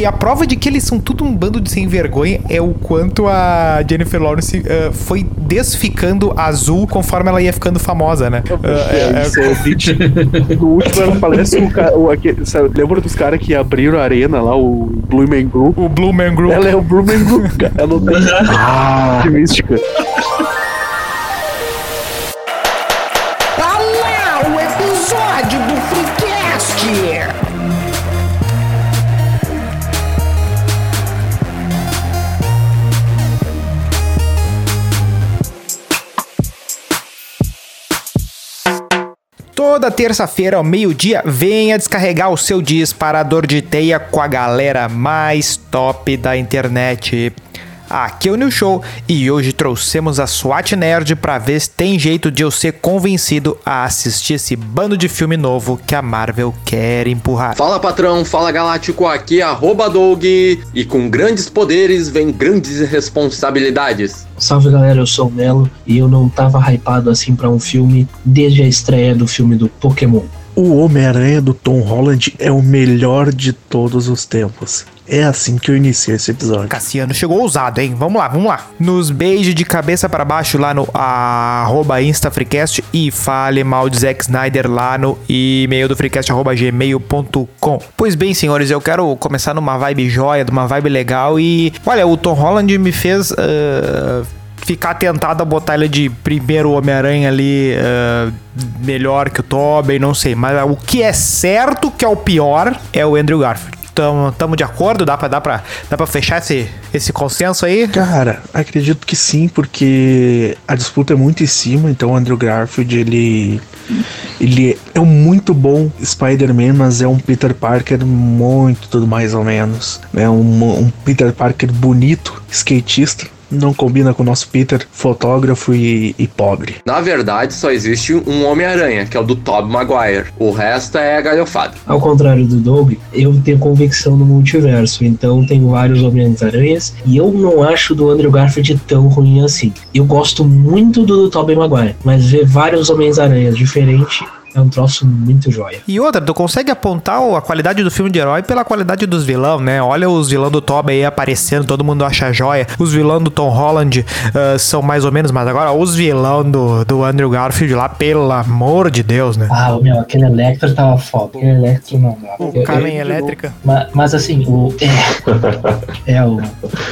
E a prova de que eles são tudo um bando de sem vergonha é o quanto a Jennifer Lawrence uh, foi desficando azul conforme ela ia ficando famosa, né? Uh, é, isso é, é, no último ela parece o, o aquele, sabe, lembra dos caras que abriram a arena lá, o Blue Man Group? O Blue Man Group. Ela é o Blue Man Group, cara. Ela não tem ah. de mística. Toda terça-feira ao meio-dia, venha descarregar o seu disparador de teia com a galera mais top da internet. Aqui é o New Show e hoje trouxemos a SWAT Nerd para ver se tem jeito de eu ser convencido a assistir esse bando de filme novo que a Marvel quer empurrar. Fala patrão, fala galáctico, aqui é arroba Doug e com grandes poderes vem grandes responsabilidades. Salve galera, eu sou o Melo e eu não tava hypado assim para um filme desde a estreia do filme do Pokémon. O Homem-Aranha do Tom Holland é o melhor de todos os tempos. É assim que eu iniciei esse episódio. Cassiano chegou ousado, hein? Vamos lá, vamos lá. Nos beijos de cabeça para baixo lá no arroba InstaFreecast e fale mal de Zack Snyder lá no e-mail do freecast arroba gmail.com. Pois bem, senhores, eu quero começar numa vibe joia, numa vibe legal e... Olha, o Tom Holland me fez... Uh, ficar tentado a botar ele de primeiro Homem-Aranha ali uh, melhor que o Tobey, não sei. Mas o que é certo que é o pior é o Andrew Garfield. Tamo, tamo de acordo? Dá pra, dá, pra, dá pra fechar esse, esse consenso aí? Cara, acredito que sim, porque a disputa é muito em cima, então o Andrew Garfield, ele, ele é um muito bom Spider-Man, mas é um Peter Parker muito tudo mais ou menos. É um, um Peter Parker bonito, skatista, não combina com o nosso Peter, fotógrafo e, e pobre. Na verdade, só existe um Homem-Aranha, que é o do Tobey Maguire. O resto é galhofado. Ao contrário do Doug, eu tenho convicção no multiverso, então tenho vários Homens-Aranhas e eu não acho do Andrew Garfield tão ruim assim. Eu gosto muito do, do Tobey Maguire, mas ver vários Homens-Aranhas diferentes é um troço muito joia. E outra, tu consegue apontar a qualidade do filme de herói pela qualidade dos vilão, né? Olha os vilão do Toby aí aparecendo, todo mundo acha joia. Os vilão do Tom Holland uh, são mais ou menos, mas agora os vilão do, do Andrew Garfield lá, pelo amor de Deus, né? Ah, meu, aquele Electro tava foda. Aquele Electro não dá. O Carmen Elétrica. Mas, mas, assim, o. É, é o.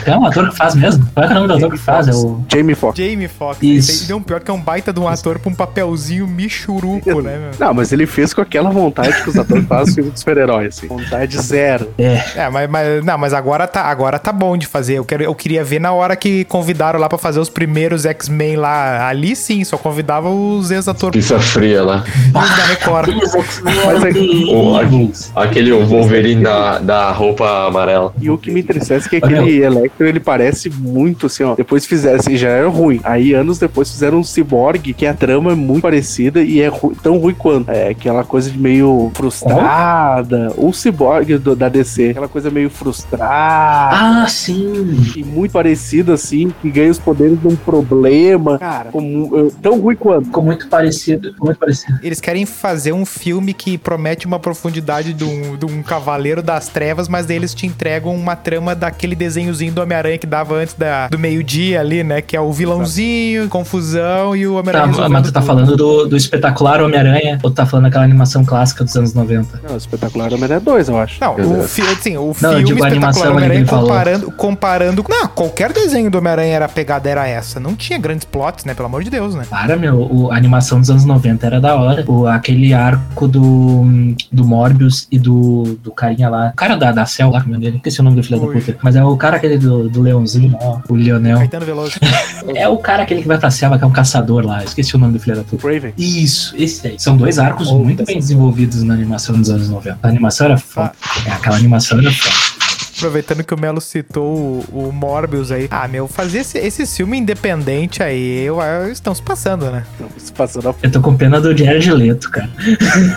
É um ator que faz mesmo? Qual é, é o nome do ator que faz? É o. Jamie Foxx. Jamie Foxx. Isso. Ele deu um pior que é um baita de um ator pra um papelzinho michuruco, né, meu? Não, mas ele fez com aquela vontade que os atores fazem filme de super-herói, assim. Vontade zero. É. É, mas, mas, não, mas agora tá, agora tá bom de fazer. Eu, quero, eu queria ver na hora que convidaram lá pra fazer os primeiros X-Men lá. Ali sim, só convidava os ex-atores. Pizza fria lá. da Record. mas é, o, aquele Wolverine da, da roupa amarela. E o que me entristece é que aquele Electro, ele parece muito assim, ó. Depois fizeram, assim, já era ruim. Aí, anos depois, fizeram um Cyborg, que a trama é muito parecida e é ru tão ruim quanto. É aquela coisa de meio frustrada. O Cyborg do, da DC, aquela coisa meio frustrada. Ah, sim. E muito parecido, assim, que ganha os poderes de um problema. Cara, como, tão ruim quanto. Ficou muito parecido. Muito parecido. Eles querem fazer um filme que promete uma profundidade de um, de um cavaleiro das trevas, mas daí eles te entregam uma trama daquele desenhozinho do Homem-Aranha que dava antes da, do meio-dia ali, né? Que é o vilãozinho, confusão e o Homem-Aranha. Tá, mas tu tá falando do, do espetacular Homem-Aranha, ou tá falando daquela animação clássica dos anos 90. Não, o Espetacular Homem-Aranha 2, eu acho. Não, o, fi assim, o não, filme digo Espetacular Homem-Aranha comparando, comparando... Não, qualquer desenho do Homem-Aranha era pegada, era essa. Não tinha grandes plots, né? Pelo amor de Deus, né? Para, meu, o, a animação dos anos 90 era da hora. O, aquele arco do, do Morbius e do, do carinha lá. O cara da, da Cell lá, como é dele. Esqueci o nome do filho Ui. da puta. Mas é o cara aquele do, do leãozinho, ó, o Lionel. Caetano Veloso. é o cara aquele que vai pra selva, que é um caçador lá. Esqueci o nome do filho da puta. Raven. Isso, esse aí. São dois arcos oh, muito bem desenvolvidos na animação dos anos 90. A animação era foda. É, aquela animação era foda. Aproveitando que o Melo citou o, o Morbius aí. Ah, meu, fazer esse, esse filme independente aí, eu, eu, estão se passando, né? Estão se passando. Eu tô com pena do Jared Leto, cara.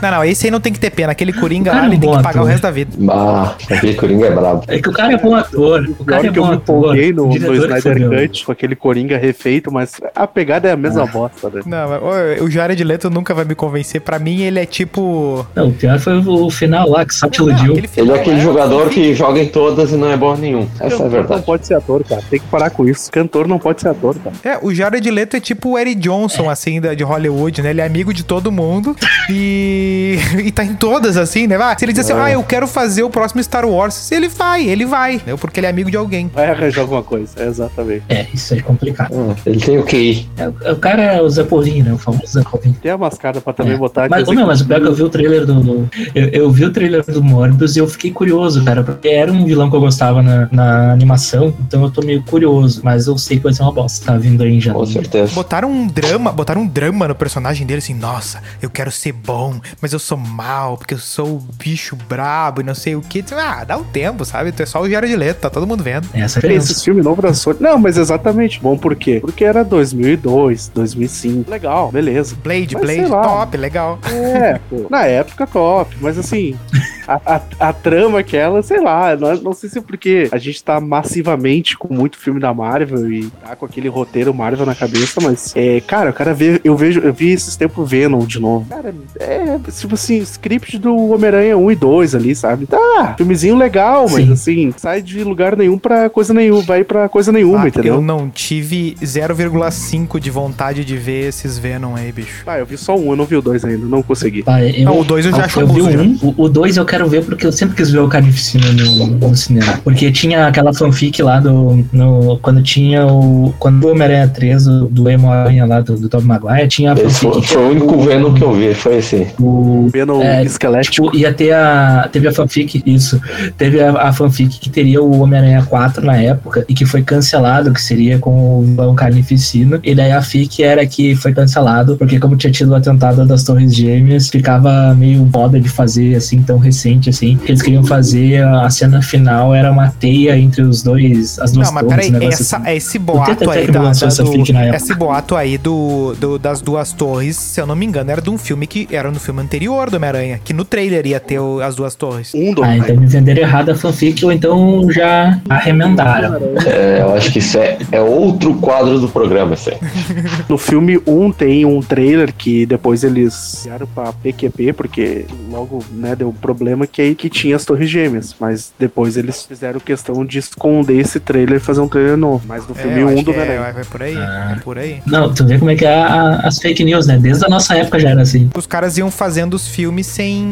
Não, não, esse aí não tem que ter pena. Aquele Coringa lá, ele é tem que pagar ator. o resto da vida. Ah, aquele Coringa é brabo. É que o cara é bom ator. O cara é que bom eu ator. Eu no, no Snyder Cut com aquele Coringa refeito, mas a pegada é a mesma ah. bosta, né? Não, o Jared Leto nunca vai me convencer. Pra mim, ele é tipo... Não, o pior foi o final lá, que só te iludiu. Ele é aquele jogador que joga em todo todas e não é bom nenhum. Essa é a Cantor não verdade. pode ser ator, cara. Tem que parar com isso. Cantor não pode ser ator, cara. É, o Jared Leto é tipo o Eric Johnson, assim, da, de Hollywood, né? Ele é amigo de todo mundo e, e tá em todas, assim, né? Ah, se ele diz assim, ah, eu quero fazer o próximo Star Wars, ele vai, ele vai, né? Porque ele é amigo de alguém. Vai arranjar alguma coisa. É, exatamente. É, isso é complicado. Hum, Ele tem o QI. É, o cara é o Zapolinho, né? O famoso Zapolinho. Tem a mascada pra também É. botar Mas, aqui. ô, meu, mas o pior é que eu vi o trailer do. do- eu, eu vi o trailer do Morbius e eu fiquei curioso, cara, porque era um vilão que eu gostava na, na animação, então eu tô meio curioso, mas eu sei que vai ser uma bosta. Tá vindo aí em Com certeza. Botaram um drama, botaram um drama no personagem dele, assim, nossa, eu quero ser bom, mas eu sou mal, porque eu sou o bicho brabo e não sei o que. Ah, dá um tempo, sabe? Tu é só o Jared Leto, tá todo mundo vendo. Essa é esse filme novo da Sony. Não, mas exatamente. Bom, por quê? Porque era 2002, 2005. Legal, beleza. Blade, Mas Blade, top, legal. É, pô. Na época, top. Mas assim, a, a, a trama aquela, sei lá, não, não sei se é porque a gente tá massivamente com muito filme da Marvel e tá com aquele roteiro Marvel na cabeça, mas é, cara, o cara vê, eu vejo, eu vi esses tempos Venom de novo. Cara, é tipo assim, script do Homem-Aranha 1 e 2 ali, sabe? Tá, filmezinho legal, mas Sim. assim, sai de lugar nenhum pra coisa nenhuma, vai pra coisa nenhuma, Ah, entendeu? eu não tive 0,5 de vontade de ver esses Venom aí, bicho. Ah, eu vi só um, eu não vi o dois ainda, não consegui. Tá, eu, Não, o dois eu já acho eu vi um, o- o dois eu quero ver porque eu sempre quis ver o Carnificina no, no cinema. Porque tinha aquela fanfic lá do. No, quando tinha o. Quando o Homem-Aranha 3 do, do Emo-Aranha lá do, do Tom Maguire, tinha a fanfic. foi, foi o único Venom que eu vi, foi esse. o, Venom É, esquelético. Tipo, ia ter a. Teve a fanfic, isso. Teve a, a fanfic que teria o Homem-Aranha 4 na época e que foi cancelado, que seria com o vilão Carnificina. E daí a fic era que foi cancelado, porque como tinha tido o atentado das Torres Gêmeas, ficava meio moda de fazer assim, tão recente assim. que Eles queriam fazer a cena final, era uma teia entre os dois, as duas Não, mas torres. peraí, um essa, assim. esse boato aí da, da- essa do, fic na época. esse boato aí do, do- das duas torres, se eu não me engano, era de um filme que era no filme anterior do Homem-Aranha, que no trailer ia ter o- as duas torres. Um do Ah, então me venderam errado a fanfic, ou então já arremendaram. É, eu acho que isso é, é outro quadro do programa, isso aí. No filme 1 tem um trailer que depois eles vieram pra PQP, porque logo, né, deu um problema que aí que tinha as torres gêmeas. Mas depois eles fizeram questão de esconder esse trailer e fazer um trailer novo. Mas no É, filme eu 1 acho do que é, é por aí, Ah. é por aí. Não, tu vê como é que é a- as fake news, né? Desde a nossa época já era assim. Os caras iam fazendo os filmes sem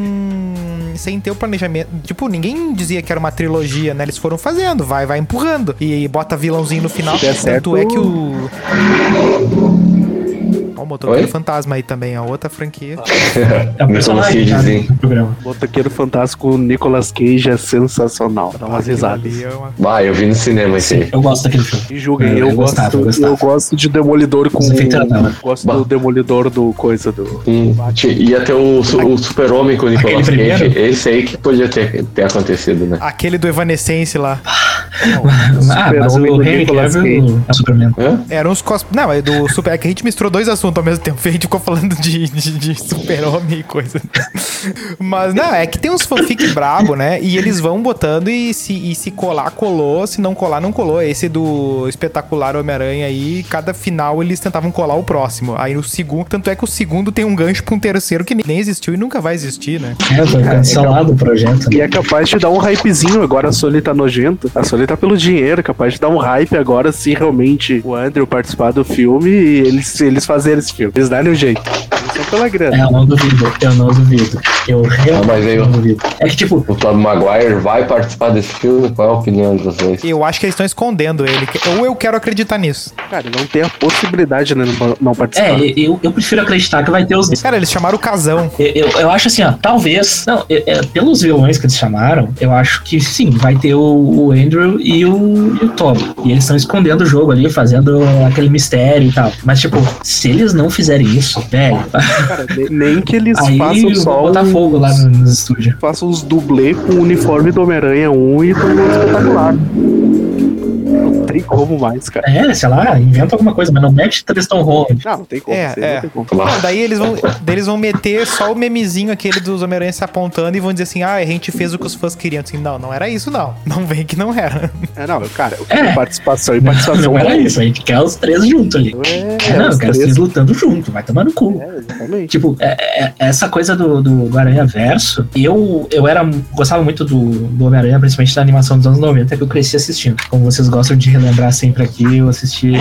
sem ter o planejamento. Tipo, ninguém dizia que era uma trilogia, né? Eles foram fazendo, vai, vai empurrando. E bota vilãozinho no final. Se der Tanto certo- é que o. Ó, o motoqueiro Oi? fantasma aí também, a outra franquia. É o cara, Cagezinho. do programa. Motoqueiro Fantástico Nicolas Cage é sensacional. Dá umas Aquilo risadas. ali é uma- Bah, eu vi no cinema esse aí. Eu gosto daquele filme. Me julguem, Eu- eu, eu gosto, gostava, eu gostava. eu gosto de Demolidor com. Os efeitos eram da hora. Gosto Bah. do Demolidor do coisa do. Hum, ti- ia ter o, o super-homem com o Nicolas Cage. Esse aí que podia ter, ter acontecido, né? Aquele do Evanescence lá. Ah, mas Super-Homem o do Henry Nicolas Cavill é o Superman. Hã? Eram uns cos... Não, é do Super... É que a gente misturou dois assuntos ao mesmo tempo. A gente ficou falando de, de, de super-homem e coisa. Mas, não, é que tem uns fanfic brabo, né? E eles vão botando e se, e se colar, colou. Se não colar, não colou. Esse do espetacular Homem-Aranha aí, cada final eles tentavam colar o próximo. Aí no segundo... Tanto é que o segundo tem um gancho pra um terceiro que nem existiu e nunca vai existir, né? É, foi cancelado o projeto. E é capaz de dar um hypezinho agora, a Sony tá nojento. A Sony tá pelo dinheiro, capaz de dar um hype agora se realmente o Andrew participar do filme e eles, eles fazerem esse filme. Eles darem um jeito. Pela grana. É, eu não duvido, eu não duvido. Eu realmente mas aí eu- não duvido. É que, tipo, O Tobey Maguire vai participar desse filme? Qual é a opinião de vocês? Eu acho que eles estão escondendo ele. Ou eu quero acreditar nisso. Cara, não tem a possibilidade de não, não participar. é, eu, eu prefiro acreditar que vai ter os. Cara, eles chamaram o casão. Eu, eu, eu acho assim, ó, talvez. Não, é- é, pelos vilões que eles chamaram, eu acho que sim, vai ter o, o Andrew e o, e o Tom. E eles estão escondendo o jogo ali, fazendo aquele mistério e tal. Mas, tipo, se eles não fizerem isso, velho, Cara, ne- nem que eles aí façam só botar os, fogo lá no, no estúdio. façam os dublê com o uniforme do Homem-Aranha 1 e do Espetacular. Como mais, cara. É, sei lá, inventa alguma coisa, mas não mete Tristan Holland. Não, não tem como. É, é. Não tem como. Não, daí eles vão, daí eles vão meter só o memezinho aquele dos Homem-Aranha se apontando e vão dizer assim: ah, a gente fez o que os fãs queriam. Assim, não, não era isso, não. Não vem que não era. É, não, cara, eu É. quero participação e participação. Não era isso, a gente quer os três juntos ali. É, não, os eu quero três. vocês lutando junto, vai tomar no cu. É, exatamente. Tipo, é- é- essa coisa do, do, do Aranha Verso, eu, eu era, gostava muito do, do Homem-Aranha, principalmente da animação dos anos 90, que eu cresci assistindo. Como vocês gostam de relembrar sempre aqui, eu assisti.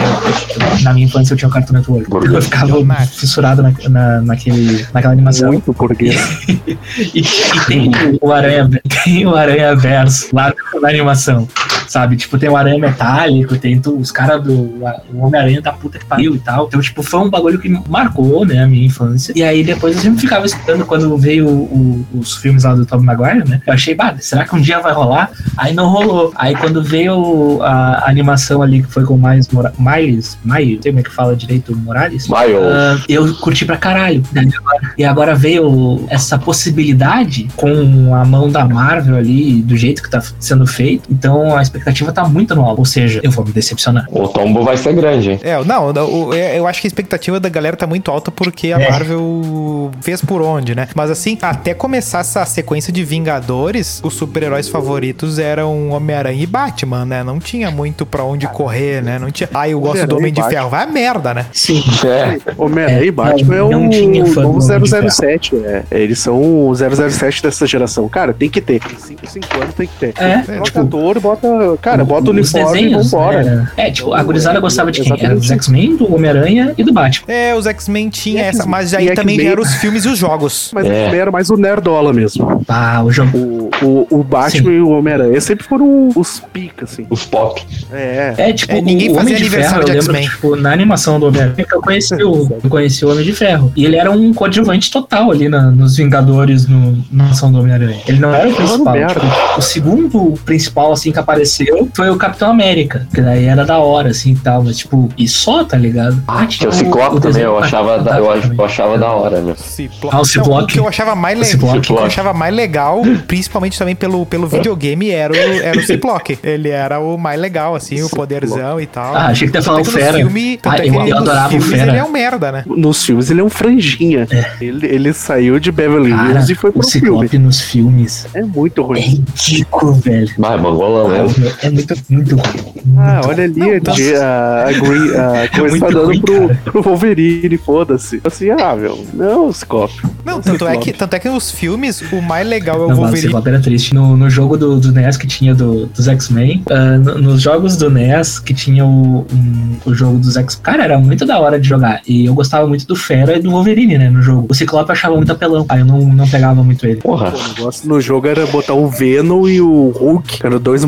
na minha infância eu tinha o Cartoon Network. Eu ficava Max. fissurado na, na, naquele, naquela animação. Muito burguês. E, e tem o Aranha, tem o Aranha Verso lá na animação. Sabe? Tipo, tem o Aranha Metálico, tem os caras do. O Homem-Aranha da puta que pariu e tal. Então, tipo, foi um bagulho que marcou, né, a minha infância. E aí depois eu sempre ficava escutando quando veio o- os filmes lá do Tom Maguire, né? Eu achei, bah, será que um dia vai rolar? Aí não rolou. Aí quando veio a, a animação ali que foi com mais Mora Miles, Miles, não sei como é que fala direito, Morales. Miles. Ah, eu curti pra caralho. Agora- E agora veio essa possibilidade com a mão da Marvel ali, do jeito que tá sendo feito. Então a expectativa tá muito no alto. Ou seja, eu vou me decepcionar. O tombo vai ser grande, hein? É, não, é, eu acho que a expectativa da galera tá muito alta porque a É. Marvel fez por onde, né? Mas assim, até começar essa sequência de Vingadores, os super-heróis favoritos eram Homem-Aranha e Batman, né? Não tinha muito pra onde correr, né? Não tinha. Ah, eu gosto do Homem de Batman. Ferro. Vai a merda, né? Sim. É. Homem-Aranha É, e Batman é não o tinha fã de 007. É. Eles são o 007 dessa geração. Cara, tem que ter. 5, 5 anos tem que ter. É, Bota tipo, ator, bota. Cara, bota o os uniforme e desenhos, vambora. né? É, tipo, a gurizada gostava de quem? Era dos X-Men, do Homem-Aranha e do Batman. É, os X-Men tinha E essa, mas e aí também eram os filmes e os jogos. Mas É. era mais o Nerdola mesmo. Ah, o jogo. O, o, o Batman Sim. e o Homem-Aranha sempre foram os pica, assim. Os pop. É. É, tipo, É, ninguém o fazia Homem de aniversário Ferro, de eu lembro, X-Men. tipo, na animação do Homem-Aranha que eu conheci o, eu conheci o Homem de Ferro. E ele era um coadjuvante total ali na- nos Vingadores, no, na ação do Homem-Aranha. Ele não era o principal. Tipo, o segundo principal, assim, que apareceu foi o Capitão América. Que daí era da hora, assim, e tal. Mas, tipo, e só, tá ligado? Ah, Tinha o Ciclope também, eu achava, da, eu, eu achava da hora, meu. Ciplo- Ah, o Não, Ciplope. o que eu achava mais O legal, o que eu achava mais legal, principalmente também pelo, pelo videogame, era o, era o Ciploque. Ele era o mais legal, assim, o poderzão e tal. Ah, achei que falar Tanto o Fera. Filme, Ah, é eu- eu nos adorava o filmes Fera. Ele é um merda, né? Nos filmes ele é um franjinha. Ele, ele saiu de Beverly Cara, Hills e foi o pro filme. Ciclope nos filmes É muito é ruim. ridículo, velho. Vai, mangolão Ah, meu, É muito, muito ruim. Ah, Muito olha ali, Não, a, a, a Green, a coisa muito tá dando ruim, pro, cara. pro Wolverine, foda-se. Assim, ah, meu, não, Ciclope. Não, tanto é, que, tanto é que nos filmes, o mais legal é o Não, Wolverine. Ciclope era triste. No, no jogo do, do NES que tinha do, dos X-Men, ah, no- nos jogos do NES que tinha o, um- o jogo dos X... Cara, era muito da hora de jogar. E eu gostava muito do Fera e do Wolverine, né, no jogo. O Ciclope eu achava muito apelão. Aí eu não, não pegava muito ele. Porra. O negócio no jogo era botar o Venom e o Hulk, eram dois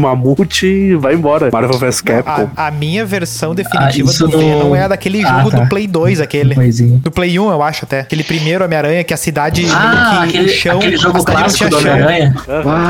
e vai embora. Marvel vs Capcom. A, a minha versão definitiva Ah, do no- Venom é a daquele Ah, jogo tá. do Play 2, aquele. Coisinha. Do Play 1, eu acho até. Aquele primeiro Homem-Aranha, que a cidade. Ah, que aquele, o chão, aquele jogo clássico do. Homem-Aranha.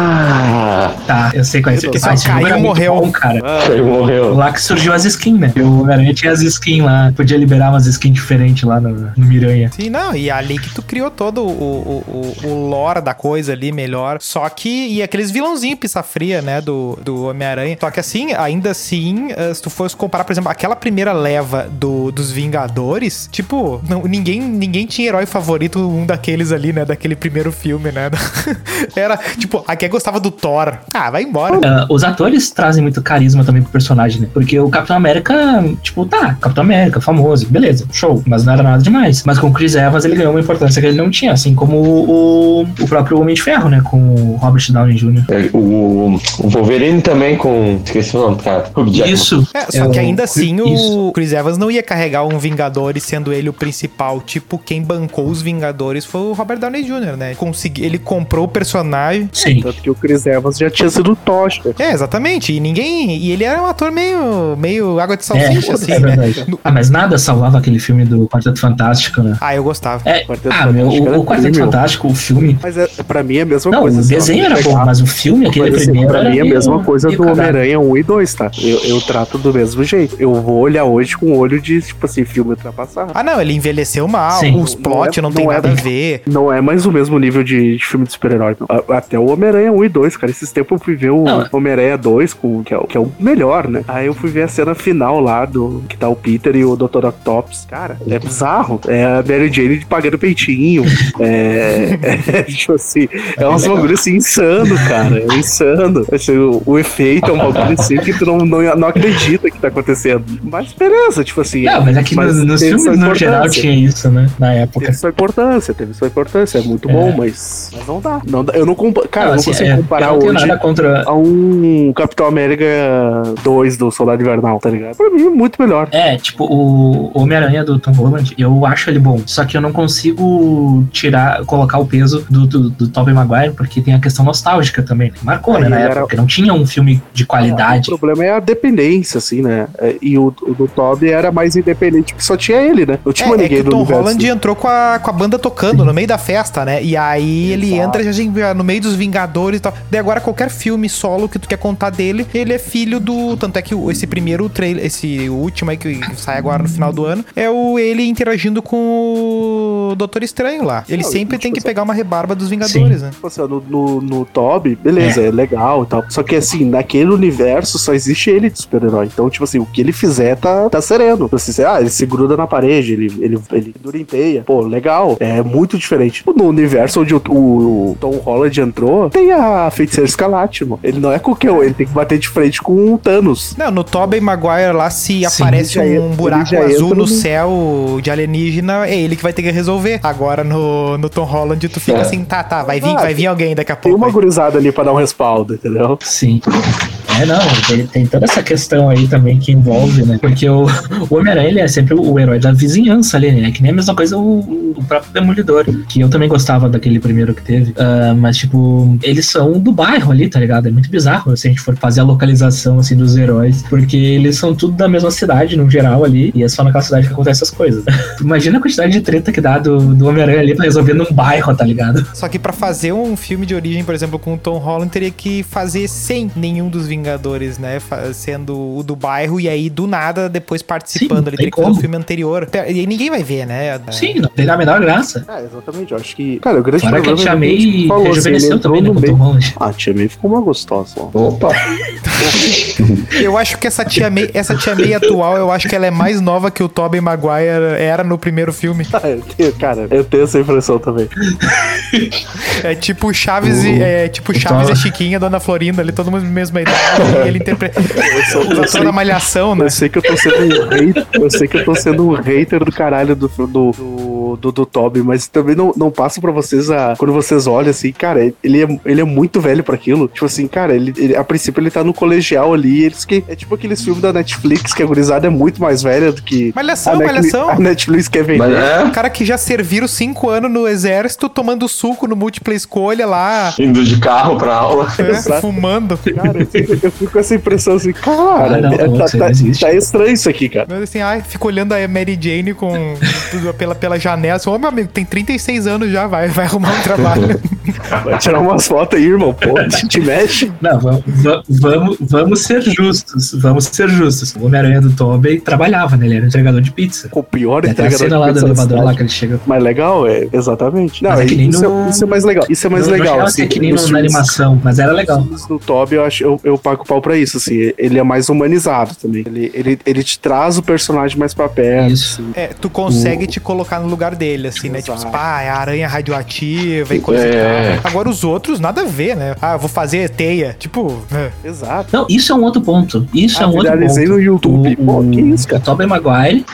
Ah, Tá, eu sei qual é esse. Ah, caiu muito morreu. bom, cara. ele morreu. Lá que surgiu as skins, né? O Homem-Aranha tinha as skins lá. Podia liberar umas skins diferentes lá no, no Miranha. Sim, não, e ali que tu criou todo o, o, o, o lore da coisa ali melhor. Só que, e aqueles vilãozinhos pista fria, né, do, do Homem-Aranha. Só que assim, ainda assim, eh, se tu fosse comparar, por exemplo, aquela primeira leva do, dos Vingadores, tipo, não, ninguém, ninguém tinha herói favorito, um daqueles ali, né, daquele primeiro filme, né. Era, tipo, a quem gostava do Thor. Ah, vai embora. Ah, os atores trazem muito carisma também pro personagem, né? Porque o Capitão América, tipo, tá, Capitão América, famoso, beleza, show, mas não era nada demais. Mas com o Chris Evans ele ganhou uma importância que ele não tinha, assim como o, o próprio Homem de Ferro, né? Com o Robert Downey Jr. Ele- O, o Wolverine também com. Esqueci o nome, cara. Isso. É, só É que ainda assim isso. o Chris Evans não ia carregar um Vingadores sendo ele o principal. Tipo, quem bancou os Vingadores foi o Robert Downey Jr., né? Consegui, ele comprou o personagem. Sim. Tanto que o Chris Evans já tinha sido tocha. É, exatamente. E ninguém. E ele era um ator meio, meio água de É, salsicha, assim, é né? No- Ah, mas nada salvava aquele filme do Quarteto Fantástico, né? Ah, eu gostava. É, Quarteto ah, meu, o, o Quarteto. Fantástico, o filme. Mas é, pra mim é a mesma Não, coisa. o assim, desenho era bom, mas o filme, aquele assim, primeiro. pra mim é a mesma coisa do. Homem-Aranha 1 e 2, tá? Eu, eu trato do mesmo jeito. Eu vou olhar hoje com o olho de, tipo assim, filme ultrapassado. Ah, não, ele envelheceu mal. Sim. Os plot não, Não é- tem não é- nada a ver. Não é mais o mesmo nível de, de filme de super-herói. não. Até o Homem-Aranha 1 e 2, cara. Esses tempos eu fui ver o Não. Homem-Aranha 2, com, que, é, o- que é o melhor, né? Aí eu fui ver a cena final lá do que tá o Peter e o Dr. Octopus. Cara, é bizarro. É a Mary Jane pagando peitinho. É, é, tipo assim, é uns bagulho assim insano, cara. É insano. Assim, o, o efeito é um bagulho assim que tu não, não, não acredita que tá acontecendo. Mas beleza, tipo assim. Não, mas aqui mas no- nos teve filmes no geral tinha isso, né? Na época. Teve sua importância, teve sua importância, é muito É. bom, mas, mas não dá. Não dá. Eu não compa cara, Não, eu não assim, consigo é, comparar não hoje contra. a um Capitão América 2 do Soldado Invernal, tá ligado? Pra mim é muito melhor. É, tipo, o Homem-Aranha do Tom Holland, eu acho ele bom. Só que eu não consigo tirar, colocar o peso do, do, do Tobey Maguire, porque tem a questão nostálgica também. Marcou, É, né, na época. era- Porque não tinha um filme de qualidade. O problema é a dependência, assim, né? É, E o, o do Toby era mais independente, porque só tinha ele, né? Não tinha É, é ninguém que o do Tom universo. Holland entrou com a, com a banda tocando no meio da festa, né? E aí ele Exato. entra já, já no meio dos Vingadores e tal. Daí agora qualquer filme solo que tu quer contar dele, ele é filho do. Tanto é que o- esse primeiro trailer, esse último aí que sai agora no final do ano, é o ele interagindo com o Doutor Estranho lá. Ele Não, sempre tipo tem que assim- pegar uma rebarba dos Vingadores, né? Tipo assim, no, no, no Toby, beleza, é. legal e tal. Só que assim, naquele universo só existe ele de super-herói. Então, tipo assim, o que ele fizer tá, tá sereno. Tipo Assim, ah, ele se gruda na parede, ele, ele, ele dura em teia. Pô, legal. É muito diferente. No universo onde o, o Tom Holland entrou, tem a feiticeira escalate, mano. Ele não é qualquer um, ele tem que bater de frente com o Thanos. Não, no Tobey Maguire lá, se Sim, aparece um buraco azul no céu de alienígena, é ele que vai ter que resolver. Agora no, no Tom Holland, tu fica É. assim, tá, tá, vai vir, Ah, vai vir alguém daqui a Tem pouco. uma aí. gurizada ali pra dar um respaldo, entendeu? Sim. É, não, tem, tem toda essa questão aí também que envolve, né? Porque o, o Homem-Aranha, é sempre o herói da vizinhança ali, né? Que nem a mesma coisa o, o próprio Demolidor, que eu também gostava daquele primeiro que teve. Ah, mas, tipo, eles são do bairro ali, tá ligado? É muito bizarro se a gente for fazer a localização, assim, dos heróis, porque eles são tudo da mesma cidade, no geral, ali, e é só naquela cidade que acontecem essas coisas. Imagina a quantidade de treta que dá do, do Homem-Aranha ali pra resolver num bairro, tá ligado? Só que pra fazer um filme de origem, por exemplo, com o Tom Holland, teria que fazer sem nenhum dos Vingadores, né? Sendo o do bairro e aí do nada depois participando. Sim, Ele tem que fazer o filme anterior. E aí ninguém vai ver, né? Sim, não tem a menor graça. É, exatamente. Eu acho que. Cara, o grande Fora problema Tia é que a gente May falou, assim, rejuvenesceu entrou também, né, meio-. Ah, a Tia May ficou uma gostosa. ó. Opa! Eu acho que essa tia May, essa tia May atual, eu acho que ela é mais nova que o Tobey Maguire era no primeiro filme. Ah, eu tenho- Cara, eu tenho essa impressão também. É tipo Chaves e é tipo Chaves e a Chiquinha, Dona Florinda, ali todo mundo na e ele interpreta da malhação, né? Eu sei que eu tô sendo um hater, eu sei que eu tô sendo um hater do caralho do do, do, do, do Toby, mas também não, não passo pra vocês a. Quando vocês olham assim, cara, ele é, ele é muito velho pra aquilo. Tipo assim, cara, ele, ele- a princípio ele tá no colegial ali. Eles que, é tipo aqueles filmes da Netflix que a gurizada é muito mais velha do que. Malhação, a malhação. a Netflix quer vender. Mas é, O cara que já serviram cinco anos no exército, tomando suco no múltipla escolha lá, indo de carro pra aula. Exato. fumando. Cara, eu fico, fico com essa impressão assim, cara, Ah, não, é, não, tá, tá- tá estranho isso aqui, cara. Mas assim, ai, fica olhando a Mary Jane com pela, pela janela. Assim, Ô, meu amigo, tem 36 anos já, vai, vai arrumar um trabalho. Vai tirar umas fotos aí, irmão. Pô, te, mexe. Não, va- va- vamos, vamos ser justos. Vamos ser justos. O Homem-Aranha do Tobey trabalhava, né? Ele era entregador de pizza. O pior entregador cena de lá do pizza da elevador lá que ele chega. Mais legal, é, exatamente. Não, Mas é que nem isso, no- é, isso é mais legal. Isso é mais não, legal. Não assim, que nem no- na animação, mas era legal. do Toby, eu acho, eu, eu pago pau pra isso, assim. Ele é mais humanizado também. Ele, ele, ele te traz o personagem mais pra perto. Isso. assim. É, tu consegue te colocar no lugar dele, assim, né? Tipo, pá, é aranha radioativa e coisa É. e tal. Agora os outros, nada a ver, né? Ah, eu vou fazer teia. Tipo, é. Exato. Não, isso é um outro ponto. Isso Ah, é um outro ponto. no YouTube. Pô, que isso, cara? O Tobey Maguire.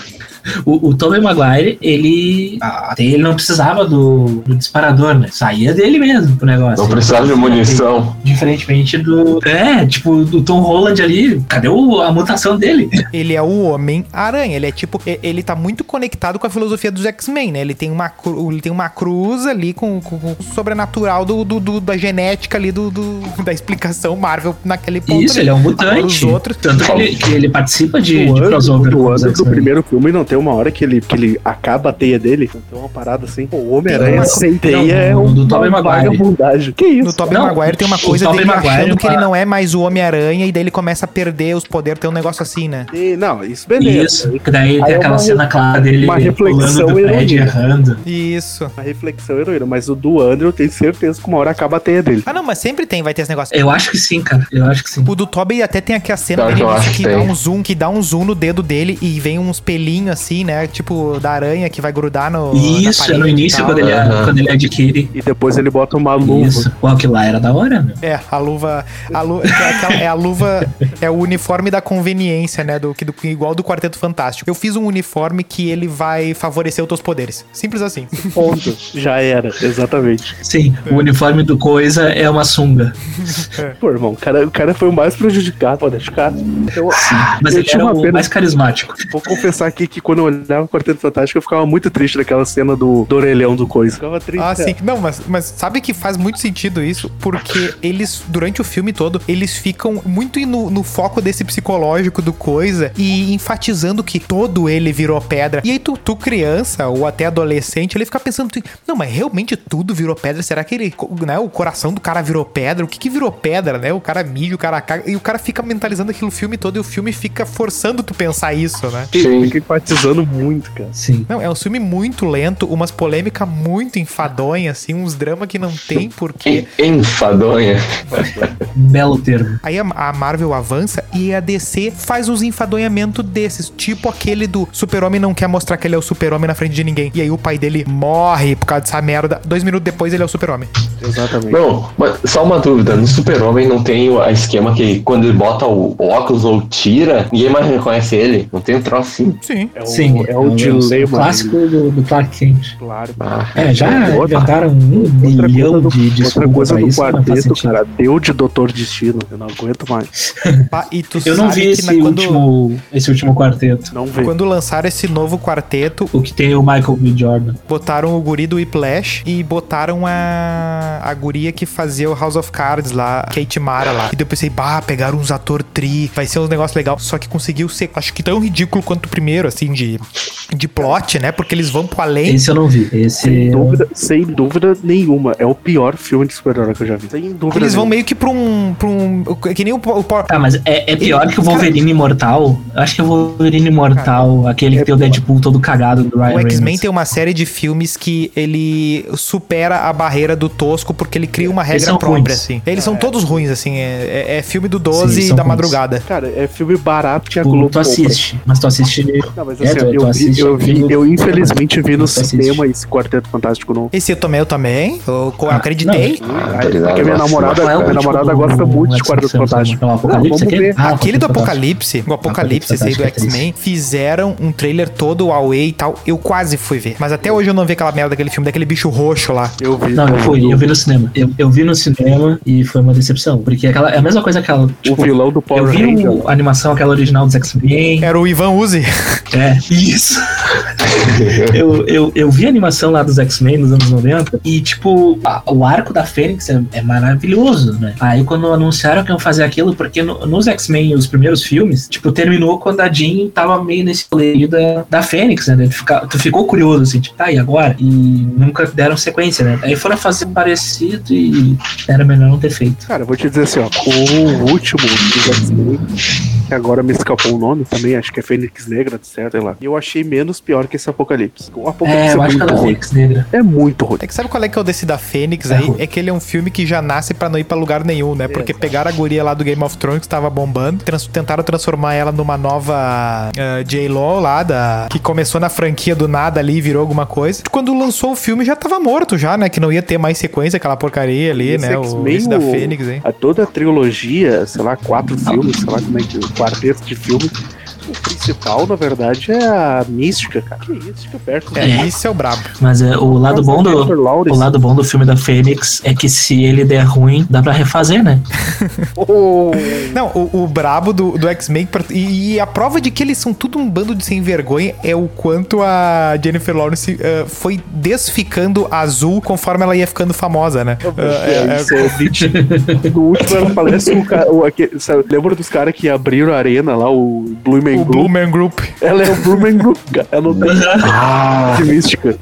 O, o Tobey Maguire, ele. Até ele não precisava do, do disparador, né? Saía dele mesmo o negócio. Não precisava de munição. Diferentemente do. É, tipo, do Tom Holland ali. Cadê o- a mutação dele? ele é o Homem-Aranha. Ele é tipo, ele tá muito conectado com a filosofia dos X-Men, né? Ele tem uma, cru- ele tem uma cruz ali com, com, com o sobrenatural do, do- do- da genética ali, do, do- da explicação Marvel naquele ponto. Isso, ali. ele é um Agora mutante. os outros. Tanto que ele, que ele participa de, O de crossover do X-Men. primeiro filme não tem tem uma hora que ele, que ele acaba a teia dele, tem uma parada assim, pô, o Homem-Aranha sem teia é um do Tobey Maguire. Que isso? No Tobey Maguire tem uma coisa dele Maguire achando que ele tá- não é mais o Homem-Aranha e daí ele começa a perder os poderes, tem um negócio assim, né? E, não, isso beleza. Isso, que daí Aí tem é aquela cena clara dele uma reflexão pulando do prédio errando. Isso. A reflexão heroína, mas o do Andrew eu tenho certeza que uma hora acaba a teia dele. Ah, não, mas sempre tem, vai ter esse negócio. Eu acho que sim, cara. Eu acho que sim. O do Tobey até tem aqui a cena dele que que dá um zoom, que dá um zoom no dedo dele e vem uns pelinhos assim, né? Tipo da aranha que vai grudar no. Isso, é no início, quando ele, Aham. quando ele adquire. E depois ele bota uma luva. Isso. Pô, aquilo lá era da hora, meu. É, a luva. A lu, é, é a luva. É o uniforme da conveniência, né? Do, que do, igual do Quarteto Fantástico. Eu fiz um uniforme que ele vai favorecer os teus poderes. Simples assim. Ponto. Já era, exatamente. Sim, o uniforme do coisa é uma sunga. Pô, irmão, o cara, o cara foi o mais prejudicado, o cara. Então, Mas eu ele tinha era uma o pena- mais carismático. Vou confessar aqui que quando eu olhava o Quarteto Fantástico, eu ficava muito triste daquela cena do, do orelhão do coisa. Ficava triste. Ah, sim. Não, mas, mas sabe que faz muito sentido isso? Porque eles, durante o filme todo, eles ficam muito no, no foco desse psicológico do coisa e enfatizando que todo ele virou pedra. E aí tu, tu criança ou até adolescente, ele fica pensando, não, mas realmente tudo virou pedra? Será que ele, né, o coração do cara virou pedra? O que que virou pedra, né? O cara mija, o cara caga. E o cara fica mentalizando aquilo o filme todo e o filme fica forçando tu pensar isso, né? Sim. Fica enfatizando muito, cara. Sim. Não, é um filme muito lento, umas polêmicas muito enfadonhas, assim, uns dramas que não tem porquê. En- Enfadonha. Belo termo. Aí a, a Marvel avança e a DC faz uns enfadonhamentos desses, tipo aquele do Super-Homem não quer mostrar que ele é o Super-Homem na frente de ninguém. E aí o pai dele morre por causa dessa merda. Dois minutos depois ele é o Super-Homem. Exatamente. Não, mas só uma dúvida. No Super-Homem não tem o a esquema que quando ele bota o óculos ou tira, ninguém mais reconhece ele. Não tem um troço assim. Sim. É o, Sim, é o dilema. clássico do, do Clark Kent. Claro. Ah, É, já Outra- inventaram um Outra bilhão do, de outra desculpas coisa pra do isso, quarteto, cara, deu de Doutor Destino. Eu não aguento mais. Ah, e tu Eu não vi esse na- quando, último, esse último quarteto. Não vê. quando lançaram esse novo quarteto, O que tem o Michael B. Jordan. botaram o guri do Whiplash e botaram a, a guria que fazia o House of Cards lá, Kate Mara lá. E daí eu pensei, bah, pegaram uns ator tri, vai ser um negócio legal. Só que conseguiu ser, acho que tão ridículo quanto o primeiro, assim, de, de plot, né? Porque eles vão pro além. Esse eu não vi. Esse Sem dúvida, sem dúvida nenhuma. É o pior filme de super-herói que eu já vi. Sem dúvida Eles vão meio que pra um. Pra um que nem o, o. Tá, mas é, é pior que o Wolverine Imortal. Eu acho que é o Wolverine Imortal, aquele que tem o Deadpool todo cagado do Ryan O X-Men tem uma série de filmes que ele supera a barreira do tosco porque ele cria uma regra própria, ruins. assim. Eles são todos ruins, assim. É, é- é filme do 12 Sim, da ruins. madrugada. Cara, é filme barato que a Globo tu compra. assiste, mas tu assiste. Não, mas É, assim, eu, tu vi, eu, vi, eu infelizmente vi no assiste. cinema esse Quarteto Fantástico novo. Esse eu também, eu também. Eu Ah, acreditei. Porque minha namorada, o minha último namorada do- gosta muito de Quarteto? Fantástico. É o Apocalipse Vamos aquele? ver. Ah, Aquele do Fantástico. Apocalipse, o Apocalipse, esse aí do Fantástico X-Men, fizeram um trailer todo away e tal. Eu quase fui ver. Mas até hoje eu não vi aquela merda daquele filme, daquele bicho roxo lá. Eu vi. Não, eu fui, eu vi no cinema. Eu, eu vi no cinema e foi uma decepção. Porque aquela, é a mesma coisa que aquela. O Tipo, vilão do eu Power vi Ranger. o- a animação, aquela original dos X-Men. Era o Ivan Uzi. É, isso. eu, eu, eu vi a animação lá dos X-Men nos anos 90 e, tipo, a- o arco da Fênix é, é maravilhoso, né? Aí quando anunciaram que iam fazer aquilo, porque no- nos X-Men, os primeiros filmes, tipo, terminou quando a Jean tava meio nesse rolê da, da Fênix, né? Tu, fica- tu ficou curioso, assim, tipo, tá, e agora? E nunca deram sequência, né? Aí foram fazer parecido e era melhor não ter feito. Cara, eu vou te dizer assim, ó. O último dos X-Men, que agora me escapou o nome também, acho que é Fênix Negra, certo? Sei lá. Eu achei menos pior que esse Apocalipse. O Apocalipse É, eu é, acho muito é ruim. Fênix Negra. É muito ruim. É que sabe qual é que é o desse da Fênix É aí? ruim. É que ele é um filme que já nasce pra não ir pra lugar nenhum, né? Porque pegaram a guria lá do Game of Thrones que tava bombando, trans- tentaram transformar ela numa nova ah, J-Lo lá, da, que começou na franquia do nada ali e virou alguma coisa. Quando lançou o filme já tava morto já, né? Que não ia ter mais sequência, aquela porcaria ali, Esse né? O, esse da Fênix, hein? A toda a trilogia, sei lá, quatro filmes, sei lá como é que. Quarteto de filmes. O principal, na verdade, é a mística, cara. Que isso, fica perto do É, isso é o brabo. Mas é, o lado bom do. O lado bom do filme da Fênix é que se ele der ruim, dá pra refazer, né? Oh, Não, o, o brabo do, do X-Men. E, e a prova de que eles são tudo um bando de sem vergonha é o quanto a Jennifer Lawrence ah, foi desficando azul conforme ela ia ficando famosa, né? É, isso é. No último ela parece o cara. O, aquele, sabe, lembra dos caras que abriram a arena lá, o Blue Man Man O Group. Blue Man Group. Ela é o Blue Man Group, cara. Ela não tem Ah, mística.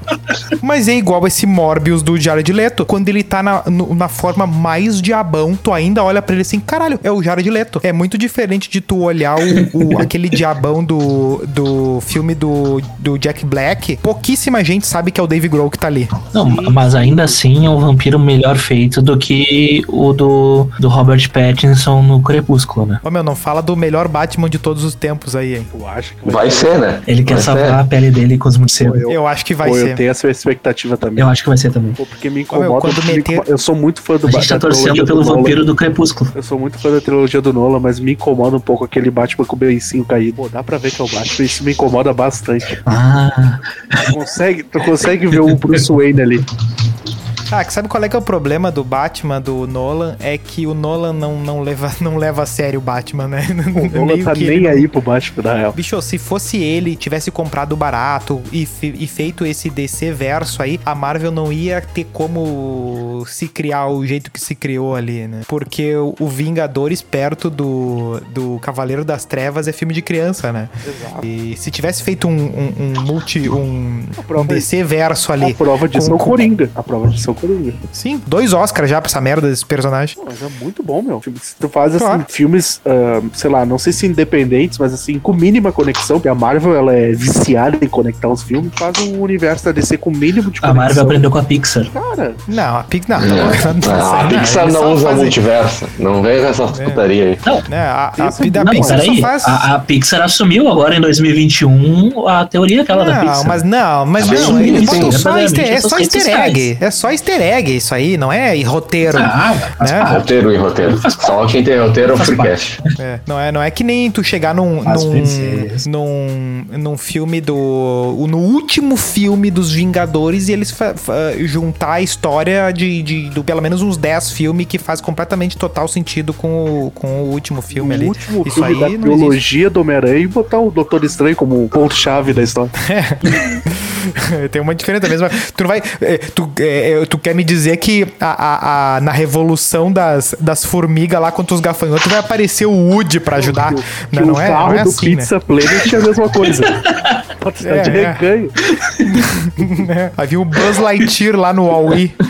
Mas é igual esse Morbius do Jared Leto. Quando ele tá na, no- na forma mais diabão, tu ainda olha pra ele assim, caralho, é o Jared Leto. É muito diferente de tu olhar o, o- aquele diabão do, do filme do, do Jack Black. Pouquíssima gente sabe que é o Dave Grohl que tá ali. Não, mas ainda assim é um vampiro melhor feito do que o do, do Robert Pattinson no Crepúsculo, né? Ô meu, não fala do melhor Batman de todos os tempos aí, hein? Eu acho que vai ser, né? Ele quer Vai salvar ser. a pele dele com os morcegos. Eu- Eu acho que vai Pô, eu ser. tenho essa expectativa também. Eu acho que vai ser também. Pô, porque me incomoda. quando me meter- Eu sou muito fã do A gente tá torcendo do pelo Nolan. vampiro do Crepúsculo. Eu sou muito fã da trilogia do Nolan, mas me incomoda um pouco aquele Batman com o beicinho caído. Pô, dá pra ver que é o Batman, isso me incomoda bastante. Ah, Tu consegue, tu consegue ver o Bruce Wayne ali. Ah, que sabe qual é que é o problema do Batman, do Nolan? É que o Nolan não, não, leva, não leva a sério o Batman, né? O Nolan Meio tá que nem aí pro Batman, na real. Bicho, se fosse ele, tivesse comprado barato e, e feito esse DC verso aí, a Marvel não ia ter como se criar o jeito que se criou ali, né? Porque o, o Vingadores perto do, do Cavaleiro das Trevas é filme de criança, né? Exato. E se tivesse feito um, um, um multi. um, um DC verso A ali. prova disso é com- o com- Coringa. A prova disso é Sim, dois Oscars já pra essa merda desse personagem. Mas é muito bom, meu. Se tu faz, assim, Claro. filmes, ah, sei lá, não sei se independentes, mas assim, com mínima conexão, porque a Marvel, ela é viciada em conectar os filmes, faz um universo da DC com mínimo de a conexão. Marvel aprendeu com a Pixar. Cara, Não, a Pix. Não, Não, não, não, a Pixar não usa fazem- multiverso. Não vem com essas putaria aí. Não, a, a, Isso- a não, Pixar só peraí. faz. A, a Pixar assumiu agora em 2021 a teoria aquela da Não, Pixar. mas não, mas Sim, não, eles botam só é só easter egg. É só easter egg isso aí, não é roteiro. Ah, Né? Roteiro e roteiro. Só quem tem roteiro é o Freecast. É, não, é, não é que nem tu chegar num, num, princesas. num, num filme do. No último filme dos Vingadores e eles juntar a história de, de, do pelo menos uns 10 filmes que faz completamente total sentido com o, com o último filme ali. último Isso filme aí da trilogia do Homem-Aranha e botar o Doutor Estranho como ponto-chave da história. Tem uma diferença mesmo. Tu não vai. é, Tu, é, tu quer me dizer que a, a- a- na revolução das, das formigas lá contra os gafanhotos vai aparecer o Woody pra ajudar? Que Não, que não o é, não é do assim, né? Pizza Planet é a mesma coisa. Pode estar de É, é. recanho. né? Vai vir o Buzz Lightyear lá no Huawei.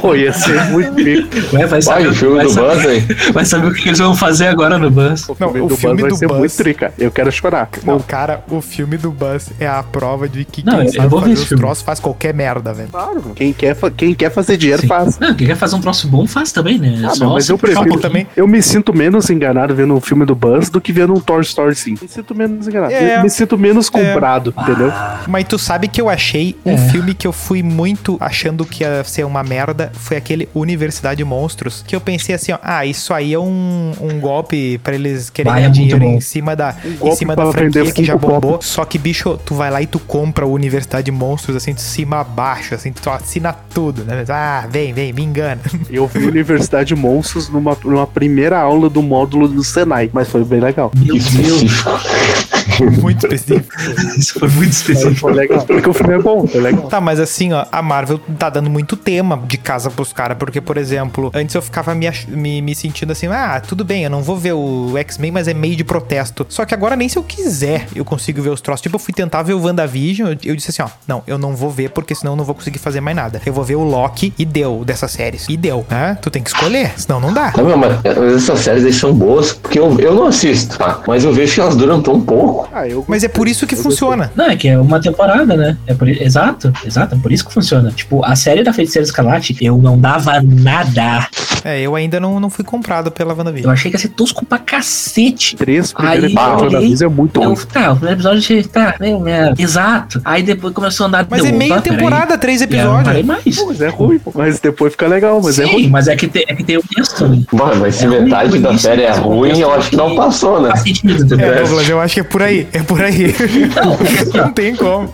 Pô, ia ser muito pico. Vai Vai, saber, o filme vai do saber- Buzz, hein? vai saber o que eles vão fazer agora no Buzz. O Não, filme o do filme Buzz vai do ser Buzz- muito trica. Eu quero chorar. Não, cara, o filme do Buzz é a prova de que Não, quem sabe fazer os troços faz qualquer merda, velho. claro, quem quer, fa- quem quer fazer dinheiro faz. Não, quem quer fazer um troço bom faz também, né? Ah, Só não, mas eu um prefiro também. Eu me sinto menos enganado vendo um filme do Buzz do que vendo um Toy Story 5. Me sinto menos enganado. É. Eu me sinto menos comprado, entendeu? Mas tu sabe que eu achei um É. filme que eu fui muito achando que ia ser uma merda. Foi aquele Universidade Monstros. Que eu pensei assim, ó. Ah, isso aí é um, um golpe pra eles querem ganhar é muito dinheiro em cima da, em golpe cima da franquia que já Funko Pop. bombou. Só que, bicho, tu vai lá e tu compra o Universidade Monstros, assim, de cima a baixo, assim, tu assina tudo, né? Ah, vem, vem, me engana. Eu vi Universidade Monstros numa, numa primeira aula do módulo do Senai, mas foi bem legal. Meu Deus. muito específico. isso foi muito específico. foi legal. Porque o filme é bom, foi legal. Tá, mas assim, ó, a Marvel tá dando muito tema de casa pros caras, porque, por exemplo, antes eu ficava me, me, me sentindo assim, ah, tudo bem, eu não vou ver o X-Men, mas é meio de protesto. Só que agora nem se eu quiser eu consigo ver os troços. Tipo, eu fui tentar ver o WandaVision, eu, eu disse assim, ó, não, eu não vou ver, porque senão eu não vou conseguir fazer mais nada. Eu vou ver o Loki e deu dessas séries. E deu, né? Tu tem que escolher, senão não dá. Não, mas essas séries aí são boas, porque eu, eu não assisto, tá? Mas eu vejo que elas duram tão pouco. Ah, eu Mas é por isso que Eu funciona. Não, é que é uma temporada, né? É por... Exato, exato, é por isso que funciona. Tipo, a série da Feiticeira Escarlate, eu não dava nada. É, eu ainda não, não fui comprado pela Eu WandaVision. achei que ia ser tosco pra cacete. Três primeiros episódios da Visa é muito Eu, ruim. tá, o primeiro episódio tá, meio merda. Exato. Aí depois começou a andar. Mas deu, é meia temporada, três aí eu não episódios. parei mais. Pô, Mas é ruim, pô. mas depois fica legal, mas é Sim, ruim. mas é que, tem, é que tem o texto. né? Mano, mas se É metade da série é que ruim, eu acho que não passou, né? Faz sentido, entendeu? É, Douglas, eu acho que é por aí. Aí, é por aí. Não, é assim, tem como.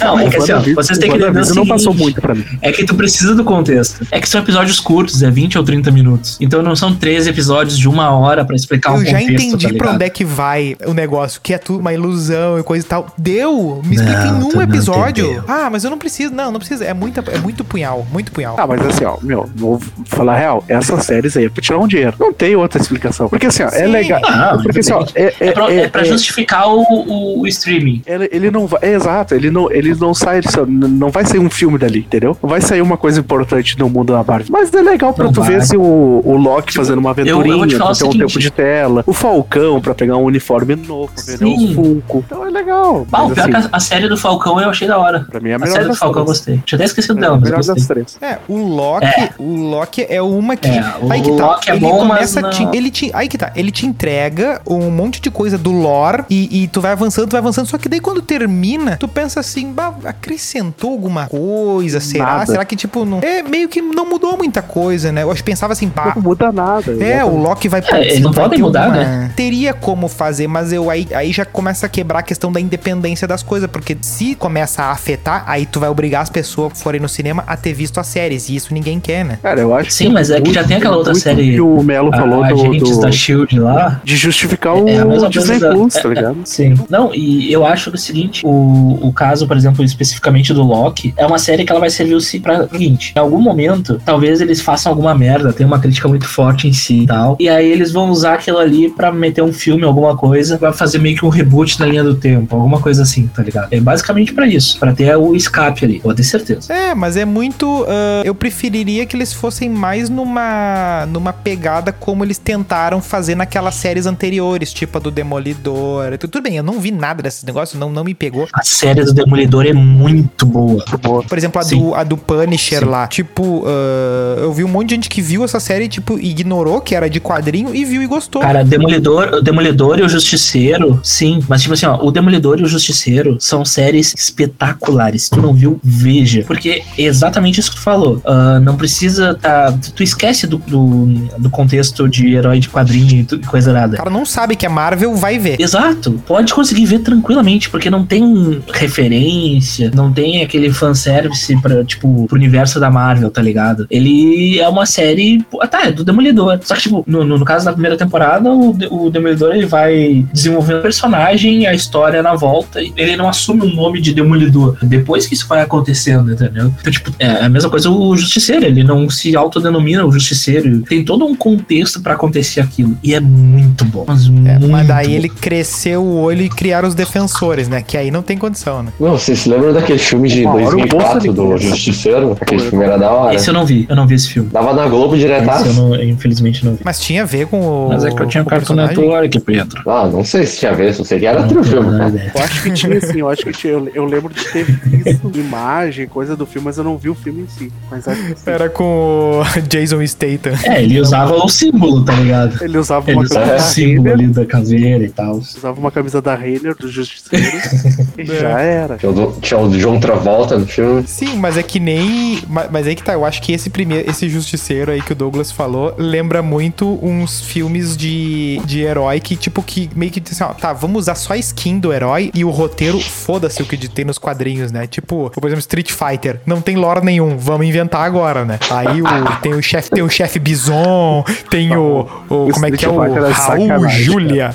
não, é que assim, ó, vocês têm que entender o WandaVision não passou seguinte, muito pra mim. É que tu precisa do contexto. É que são episódios curtos, é 20 ou 30 minutos. Então não são três episódios de uma hora pra explicar um Eu já contexto, entendi tá pra onde é que vai o negócio, que é tudo uma ilusão e coisa e tal. Deu! Me explica em um episódio. entendeu. Ah, mas eu não preciso. Não, não precisa. É, muita, é muito punhal, muito punhal. Ah, mas assim, ó, meu, vou falar a real, essas séries aí é pra tirar um dinheiro. Não tem outra explicação. Porque assim, ó, é Sim. legal. Ah, porque assim, ó, é, É, pra, é- é pra é- justificar o, o- o streaming. Ele, ele não vai. É exato, ele não, ele não sai. Não vai sair um filme dali, entendeu? Não vai sair uma coisa importante no mundo da Marvel. Mas é legal pra Não tu vai. ver assim, o, o Loki fazendo uma eu aventurinha, te falar pra ter o um tempo de tela. O Falcão pra pegar um uniforme novo, vender Sim. um Funko. Então é legal. Ah, o mas, pior assim, que a, a série do Falcão eu achei da hora. pra mim é a A melhor série do Falcão eu gostei. Tinha até esquecido É dela, a mas eu melhor das três. É, o Loki, É. o Loki é uma que. É, o aí que tá. Loki é ele bom, começa mas a te- ele te, aí que tá. Ele te entrega um monte de coisa do lore e, e tu vai avançando, tu vai avançando. Só que daí quando termina, tu pensa assim, bah, acrescentou alguma coisa? Será? Nada. Será que tipo não? É meio que não mudou muita coisa, né? Eu acho que pensava assim, pá. Não muda nada. É, o Loki vai É, eles não podem mudar, né? Teria como fazer, mas eu aí, aí já começa a quebrar a questão da independência das coisas, porque se começa a afetar, aí tu vai obrigar as pessoas que forem no cinema a ter visto as séries, e isso ninguém quer, né? Cara, eu acho Sim, mas é que já tem aquela outra série, que o Melo falou a, do, Agentes do- da Shield lá. de justificar É a o mesma Disney coisa da- Plus, é- tá ligado? Sim. Não, e eu acho que o seguinte, o, o caso, por exemplo, especificamente do Loki, é uma série que ela vai servir o si pra seguinte, em algum momento, talvez eles façam alguma merda, tem uma crítica muito forte em si e tal, e aí eles vão usar aquilo ali pra meter um filme, alguma coisa, vai fazer meio que um reboot na linha do tempo, alguma coisa assim, tá ligado? É basicamente pra isso, pra ter o escape ali, pode ter certeza. É, mas é muito. ah, eu preferiria que eles fossem mais numa, numa pegada como eles tentaram fazer naquelas séries anteriores, tipo a do Demolidor. Tudo bem, eu não vi nada desses negócios, não, não me pegou. A série do Demolidor é muito boa. Por exemplo, a Sim. do, a do Punisher Sim. lá. Tipo, ah, eu vi um monte de gente que viu essa série, tipo, ignorou que era de quadrinho e viu e gostou. Cara, Demolidor, o Demolidor e o Justiceiro, sim. Mas, tipo assim, ó, o Demolidor e o Justiceiro são séries espetaculares. Se tu não viu, veja. Porque é exatamente isso que tu falou. Ah, não precisa tá. Tu esquece do, do, do contexto de herói de quadrinho e coisa O nada. cara não sabe que é Marvel, vai ver. Exato, pode conseguir ver tranquilamente, porque não tem referência, não tem aquele fanservice pra, tipo, pro universo da Marvel, tá ligado? Ele é uma série, tá, é do Demolidor. Só que, tipo, no, no, caso da primeira temporada, o, o Demolidor ele vai desenvolvendo o personagem, a história na volta, e ele não assume o nome de Demolidor. Depois que isso vai acontecendo, entendeu? Então, tipo, é a mesma coisa o Justiceiro, ele não se autodenomina o Justiceiro. Tem todo um contexto pra acontecer aquilo. E é muito bom. Mas, É, muito mas daí bom. ele cresceu o olho e criaram os defensores, né? Que aí não tem condição, né? Não, vocês se lembram daquele filme de Uma hora o 2004 Bolsa do. Justiceiro? Aquele filme era da hora. Esse eu não vi, eu não vi esse filme. Dava na Globo Esse eu não, eu, infelizmente não vi. Mas tinha a ver com o. Mas é que eu tinha com o Cartoon? Network, Pedro. Ah, não sei se tinha a ver, sei que era outro filme. Eu acho que tinha assim, eu acho que tinha. Eu, eu lembro de ter visto imagem, coisa do filme, mas eu não vi o filme em si. Mas acho que sim. Era com o Jason Statham. É, ele usava o símbolo, tá ligado? Ele usava Ele uma usava o símbolo ali da caveira e tal. usava uma camisa da Reiner, do Justiceiro, e já era. Tinha o, do- tinha o John Travolta no filme. Sim, mas é que nem. ma- Mas aí que tá, eu acho que esse primeiro, esse justiceiro aí que o Douglas falou, lembra muito uns filmes de, de herói que, tipo, que meio que assim, ó, tá, vamos usar só a skin do herói e o roteiro, foda-se o que tem nos quadrinhos, né? Tipo, por exemplo, Street Fighter, não tem lore nenhum, vamos inventar agora, né? Aí o, tem o chefe, tem o chefe Bison, tem o, o. O Como é que é o é Raul sacanagem, Julia?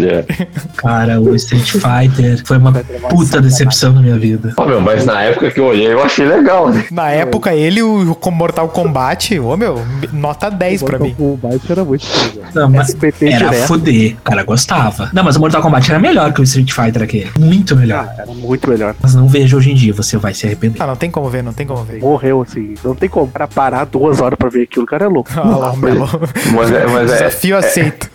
Raul Júlia. Cara, o Street Fighter foi uma puta decepção na minha vida. Ó, meu, mas na época que eu olhei, eu achei legal, né? Na época, ele, o o Mortal Kombat, ô meu, nota 10 pra mim. O Byte era muito legal. Não, mas era direto. fuder. O cara gostava. Não, mas o Mortal Kombat era melhor que o Street Fighter aquele. Muito melhor. Ah, era muito melhor. Mas não vejo hoje em dia, você vai se arrepender. Ah, não tem como ver, não tem como ver. Morreu, assim. Não tem como. Pra parar duas horas pra ver aquilo, o cara é louco. Ah lá, Melo. Mas é, mas é, Desafio aceito.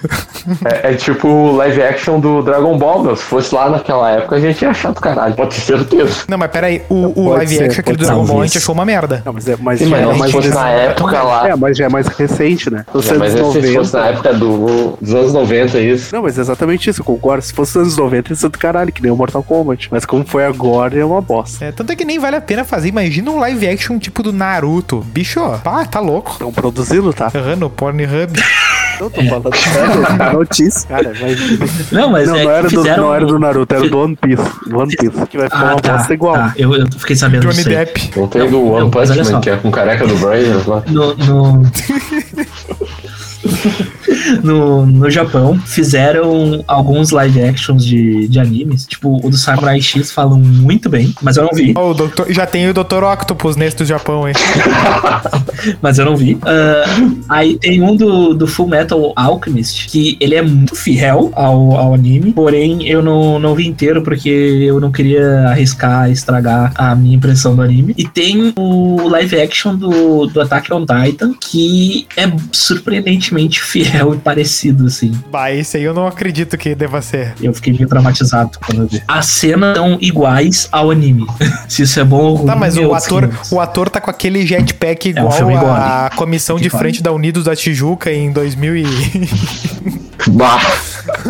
é, é tipo o live action do Dragon Ball, meu. Se fosse lá naquela época, a gente ia achar do caralho. Pode ter certeza. Não, mas pera aí, o, o Pode live ser, action aquele do Dragon ser. Ball a gente achou uma merda. Não, mas é mais. Sim, já mas é mais fosse na época lá. É, mas já é mais recente, né? Nos É, mas anos se fosse na 90. época do, dos anos 90, isso. Não, mas é exatamente isso, eu concordo. Se fosse nos anos 90, isso é do caralho, que nem o Mortal Kombat. Mas como foi agora, é uma bosta. É, tanto é que nem vale a pena fazer. Imagina um live action tipo do Naruto. Bicho, pá, tá louco. Estão produzindo, tá? Aham, no Pornhub. Eu tô falando sério, notícia. Cara, mas. Não, mas Não, é não que era, do, não era do Naruto, era do One Piece. One Piece, que vai ficar Ah, uma tá, bosta igual. tá. Eu, eu fiquei sabendo Johnny disso aí. Depp. Não tem do One Punch. Man, que é com careca do Brian lá. no, no, no, no Japão fizeram alguns live actions de, de animes. Tipo, o do Samurai X falam muito bem, mas eu não vi. Ó, o doutor, já tem o Dr. Octopus nesse do Japão, hein? Mas eu não vi. Ah, aí tem um do, do Full Metal Alchemist, que ele é muito fiel ao, ao anime, porém eu não, não vi inteiro porque eu não queria arriscar estragar a minha impressão do anime. E tem o live action do, do Attack on Titan, que é surpreendentemente fiel e parecido, assim. Bah, esse aí eu não acredito que deva ser. Eu fiquei meio traumatizado quando eu vi. As cenas são iguais ao anime. Se isso é bom ou ruim. Tá, mas é o ator, 500. o ator tá com aquele jetpack É um igual igual, a comissão de Igual. frente da Unidos da Tijuca em 2000 e... Bah!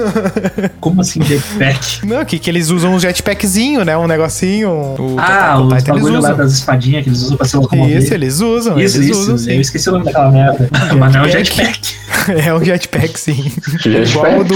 Como assim jetpack? Não, que, que eles usam um jetpackzinho, né? Um negocinho. O Ah, eles bagulho lá usam. das espadinhas que eles usam pra se locomover. Isso, eles usam, Isso, eles isso. usam sim. Eu esqueci o nome daquela merda. Mas não é um Jetpack. É um jetpack, sim. Jetpack? igual, o do,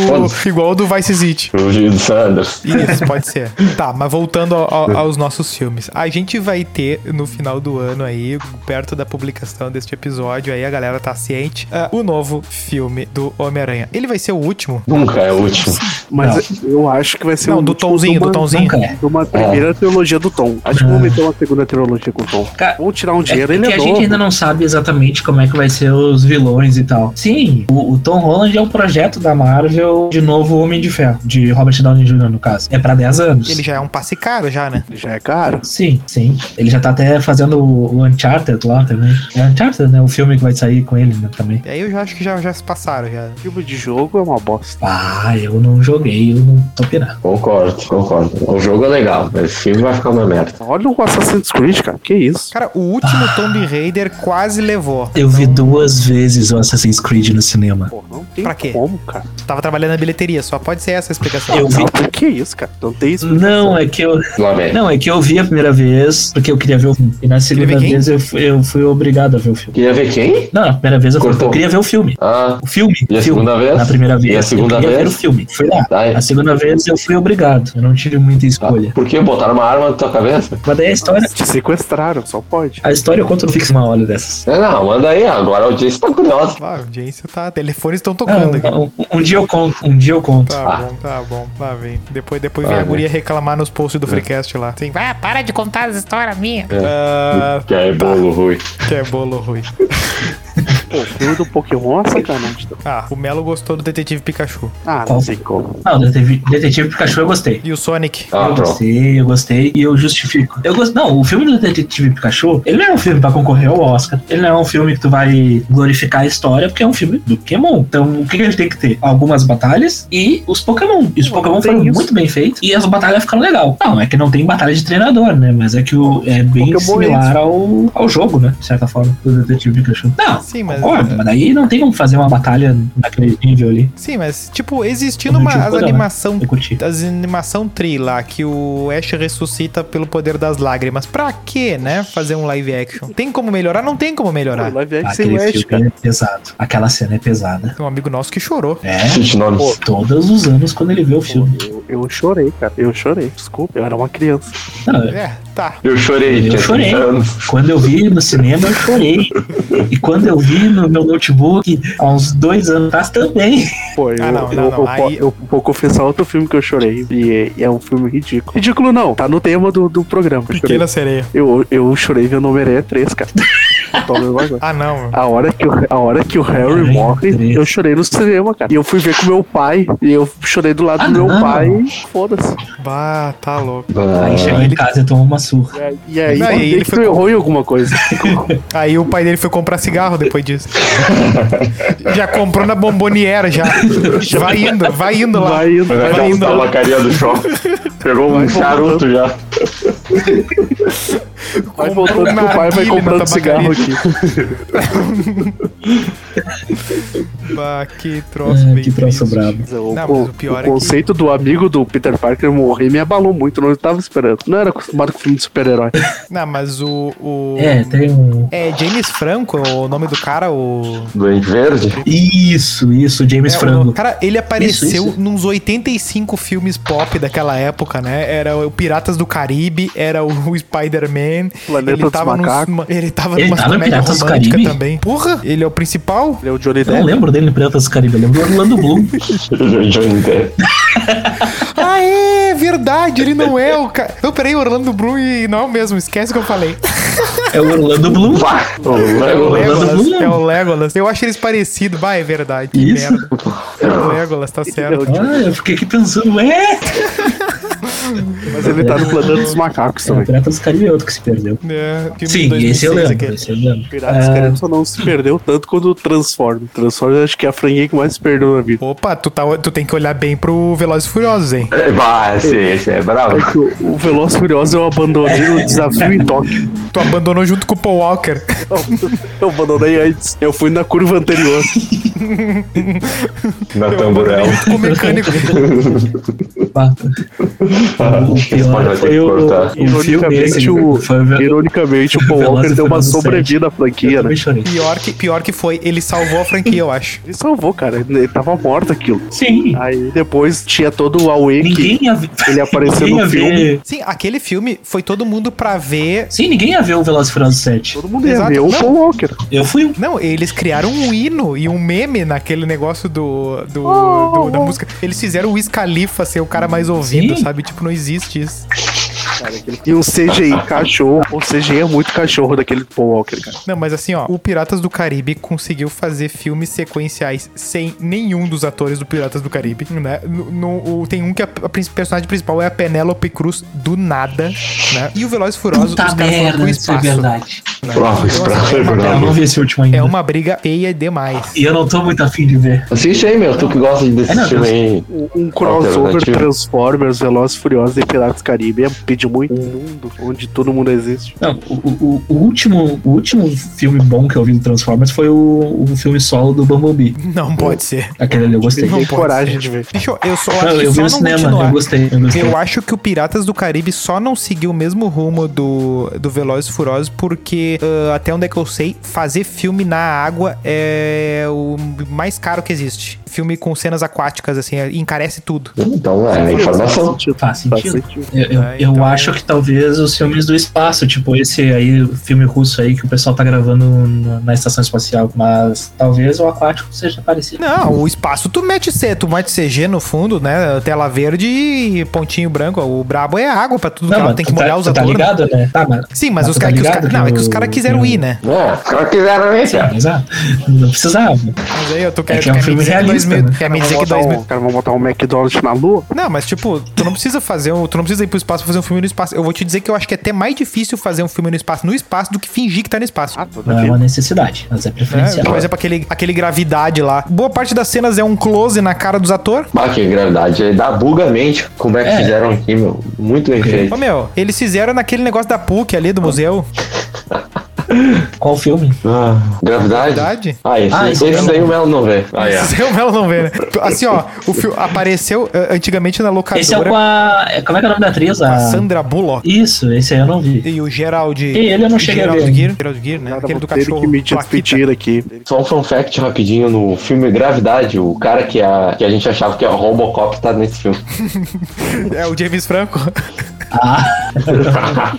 igual o do Vice City. O Gil Sanders. Isso, pode ser. Tá, mas voltando ao- ao- aos nossos filmes. A gente vai ter no final do ano aí, perto da publicação deste episódio, aí a galera tá ciente, ah, o novo filme do Homem-Aranha. Ele vai ser o último? Nunca é o último. Mas eu acho que vai ser Não, um do último Tomzinho, do uma- Tomzinho. É. De uma primeira trilogia do Tom. Acho que vão meter uma segunda trilogia com o Tom. Cara, Vamos tirar um É dinheiro, que ele é a gente ainda não sabe exatamente como é que vai ser os vilões e tal. Sim, o, o Tom Holland é um projeto da Marvel de novo Homem de Ferro, de Robert Downey Jr. no caso. É pra 10 anos. Ele já é um passe caro já, né? Ele já é caro. Sim, sim. Ele já tá até fazendo o, o Uncharted lá também. É Uncharted, né? O filme que vai sair com ele né, também. E aí eu já acho que já, já se passaram, já. Filme de jogo é uma bosta. Ah, eu não joguei, eu não tô pirando. Concordo, concordo. O jogo é legal, mas o filme vai ficar uma merda. Olha o Assassin's Creed, cara. Que isso? Cara, o último Tomb Raider quase levou. Eu vi duas vezes o Assassin's Creed no cinema. Pô, não tem Pra quê? como, cara. Tava trabalhando na bilheteria, só pode ser essa a explicação. Eu vi. Não, que isso, cara? Não tem isso. Não, é que eu. Não, é que eu vi a primeira vez porque eu queria ver o filme. E na segunda vez eu fui, eu fui obrigado a ver o filme. Queria ver quem? Não, na primeira vez eu, fui, Cortou. eu queria ver o filme. Ah, O filme. E a filme. segunda vez? Na primeira vez. E a segunda eu vez? ver o filme. Fui lá. tá aí. A segunda vez eu fui obrigado. Eu não tive muita Tá. escolha. Por que botaram uma arma na tua cabeça? Mas daí a história. Te sequestraram, só pode. A história eu conto no Fix uma hora dessas. É, não, manda aí, agora a audiência tá curiosa. Ah, a audiência tá. Telefones estão Não, tocando aqui. um, um dia eu conto. Um dia eu conto. Tá Ah. bom, tá bom. Lá vem. Depois, depois Ah, vem a né? guria reclamar nos posts do Freecast lá. Sim, vai, para de contar as histórias minhas. Ah, Que é bolo ruim. que é bolo ruim. Pô, o filme do Pokémon é sacanagem. Ah, o Melo gostou do Detetive Pikachu. Ah, não sei como. Não, Detetive, Detetive Pikachu eu gostei. E o Sonic? Ah, eu pronto. gostei, eu gostei e eu justifico. Eu gosto, não, o filme do Detetive Pikachu, ele não é um filme pra concorrer ao Oscar. Ele não é um filme que tu vai glorificar a história, porque é um filme do Pokémon. Então, o que, que ele tem que ter? Algumas batalhas e os Pokémon. E os Pokémon foram isso. muito bem feitos e as batalhas ficaram legal. Não, é que não tem batalha de treinador, né? Mas é que o, é bem Pokémon similar ao, ao jogo, né? De certa forma, do Detetive Pikachu. Não, Sim, mas- concordo, mas daí não tem como fazer uma batalha naquele nível ali. Sim, mas, tipo, existindo uma as né? animação. As animação tri lá, que o Ash ressuscita pelo poder das lágrimas. Pra quê, né? Fazer um live action. Tem como melhorar? Não tem como Pô, melhorar. live action sem Aquele o Ash, filme cara. é pesado. Aquela cena é pesada. Tem um amigo nosso que chorou. É. Pô, todos os anos quando ele vê o Pô, filme. eu, eu chorei, cara. Eu chorei. Desculpa, eu era uma criança. Não, É, tá. Eu chorei, Eu chorei. 30 anos. quando eu vi no cinema, eu chorei. E quando eu vi no meu notebook, há uns dois anos atrás, também. Pô, eu, Ah, não, eu, não, não, eu, aí- eu vou confessar outro filme que eu chorei. E é, é um filme ridículo. Ridículo não, tá no tema do, do programa. Eu chorei, Pequena sereia. eu, eu chorei vendo Homem-Aranha 3, cara. Ah, não. A hora, que o, a hora que o Harry morre, 3. eu chorei no cinema, cara. E eu fui ver com meu pai. E eu chorei do lado Ah, do meu não. pai. Foda-se. Bah, tá louco. Aí Ah, chegou em casa e tomou uma surra. E aí, e aí, e ele foi errou em alguma coisa. Aí o pai dele foi comprar cigarro depois disso. já comprou na bomboniera, já. Vai indo, vai indo lá. Vai indo, vai aquela indo. tabacaria do shopping. Pegou um charuto já. Vai voltando pro pai, vai comprando cigarro aqui. Bah, que troço Ah, bem que troço triste. brabo. O, Não, o- o pior o é que- conceito do amigo do Peter Parker morrer me abalou muito, não estava esperando. Não era acostumado com filme de super-herói. Não, mas o. o... É, tem um. É James Franco, o nome do cara, o. Duende Verde? Isso, isso, James É, o- Franco. cara, ele apareceu Isso, isso. nos 85 filmes pop daquela época, né? Era o Piratas do Caribe, era o Spider-Man. Planeta ele tava nos- Macacos. ele tava Ele numa tá no comédia romântica Caribe? também. Porra, ele é o principal? Ele é o Johnny Eu não Depp. lembro dele no Piratas do Caribe, eu lembro do Orlando Bloom. Johnny Depp. Ah, é verdade, ele não é o cara. Não, peraí, Orlando Bloom e não é o mesmo, esquece o que eu falei. É o Orlando Bloom. Vá! O É o Lego- Legolas, é o Legolas. Eu acho eles parecidos. Bah, é verdade. Que Isso. merda. É o Legolas, tá certo. Ah, eu fiquei aqui pensando, é. Mas ele tá no Planeta dos Macacos É, o também. Piratas do Caribe é outro que se perdeu. É, Sim, 2006 esse eu lembro. aquele. Esse eu lembro. Piratas Ah, Caribe só não se perdeu tanto quanto o Transform. Transform acho que é a franquia que mais se perdeu na vida. Opa, tu, tá, tu tem que olhar bem pro Velozes e Furiosos, hein? É, Vai, esse, esse é bravo. É que o, o Veloz Furioso eu abandonei no desafio em Tóquio. Tu abandonou junto com o Paul Walker. Eu abandonei antes. Eu fui na curva anterior. Na tamborel. Com o mecânico. O pior foi o, o filme esse. Ironicamente, o, ironicamente, o Paul Walker deu uma sobrevida à franquia, né? Pior que, pior que foi, ele salvou a franquia, eu acho. Ele salvou, cara. Ele tava morto aquilo. Sim. Aí depois tinha todo o Aue que Ninguém ia ver. ele apareceu ninguém no filme. ver- Sim, aquele filme foi todo mundo pra ver. Sim, ninguém ia ver o Velozes Furiosos 7. todo mundo ia Exato. ver o. Paul Walker. Eu fui um. Não, eles criaram um hino e um meme naquele negócio do, do, do- da música. Eles fizeram o Wiz Khalifa ser o cara mais ouvido, Sim. sabe? Tipo, não existe isso. E um CGI cachorro. O CGI é muito cachorro daquele Paul Walker, cara. Não, mas assim, ó, o Piratas do Caribe conseguiu fazer filmes sequenciais sem nenhum dos atores do Piratas do Caribe, né? No, no- tem um que a, a personagem principal é a Penélope Cruz do nada, né? E o Velozes e Furiosos, Puta os caras foram pro merda, isso é verdade. né? Prova, Então, prova, assim, é, uma, Eu não vi esse último ainda. é uma briga feia demais. E eu não tô muito afim de ver. Assiste aí, meu. Tu que gosta desse É, não, filme aí. Um, crossover. Transformers, Velozes e Furiosos e Piratas do Caribe é pedir muito um mundo onde todo mundo existe. Não, o, o, o último, o último filme bom que eu vi do Transformers foi o, o filme solo do Bumblebee. Não pode ser. Aquele ali eu gostei. Não coragem ser. de ver. Bicho, eu só acho Não, que eu vi só no não cinema, continuar. eu gostei. Eu gostei. Eu acho que o Piratas do Caribe só não seguiu o mesmo rumo do, do Velozes e Furiosos porque, ah, até onde é que eu sei, fazer filme na água é o mais caro que existe. Filme com cenas aquáticas, assim, é- encarece tudo. Então, é informação. Faz Faz sentido. sentido. Eu, eu, É, eu então- acho que talvez os filmes do espaço, tipo esse aí, o filme russo aí que o pessoal tá gravando na, na estação espacial, mas talvez o aquático seja parecido. Não, o espaço tu mete C, tu mete CG no fundo, né? Tela verde e pontinho branco. O brabo é água pra tudo que ela tem que tá- molhar os tá atores. né? ligado, né? Tá, mas... Sim, mas Mas os tá caras. que os cara- não, é que os que caras quiseram que ir, né? É, os caras quiseram. Exato. Não precisava. Mas aí eu tô que é querendo um quer me filme dizer realista, 2000 né? Quer me dizer que botar 2000 um, cara, vamos botar um McDonald's na lua? Não, mas tipo, tu não precisa fazer um, tu não precisa ir pro espaço pra fazer um filme no espaço. Eu vou te dizer que eu acho que é até mais difícil fazer um filme no espaço no espaço do que fingir que tá no espaço. Ah, Não é uma necessidade, mas é É, preferencial. por exemplo, aquele, aquele gravidade lá. Boa parte das cenas é um close na cara dos atores. Ah, que gravidade. Aí Dá buga mente. Como é que É. fizeram aqui, meu? Muito bem feito. Ô meu, eles fizeram naquele negócio da PUC ali do museu. Qual filme? Ah, gravidade? Gravidade? Ah, esse, Ah, esse esse daí não- o Melo não vê. Ah, é. Esse o Melo não vê, né? Assim, ó, o filme apareceu eh, antigamente na locadora. Esse é o com a. é- Como é que é o nome da atriz? a A... Sandra Bullock. Isso, esse aí eu não vi. E o Gerald. E ele eu não cheguei a Gerald ver. Gear, Gerald Gear, né? Nada, Aquele do cachorro. que me despedir aqui. Só um fun fact rapidinho no filme Gravidade, o cara que a, que a gente achava que é o Robocop tá nesse filme. É o James Franco. Ah,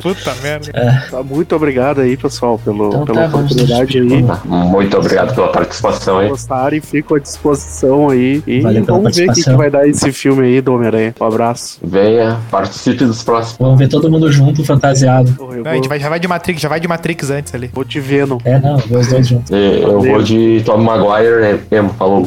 Puta merda. Tá, muito obrigado aí, pessoal, pelo, Então pela tá, oportunidade aí. Muito obrigado pela participação aí. Gostarem, fico à disposição aí. E Valeu vamos ver o que, que vai dar esse filme aí do Homem-Aranha. Um abraço. Venha, participe dos próximos. vamos ver todo mundo junto, fantasiado. Não, vou, a gente vai, já vai de Matrix, já vai de Matrix antes ali. vou te vendo. É, não, ver os dois juntos. E Eu vou de Tom Maguire mesmo, falou.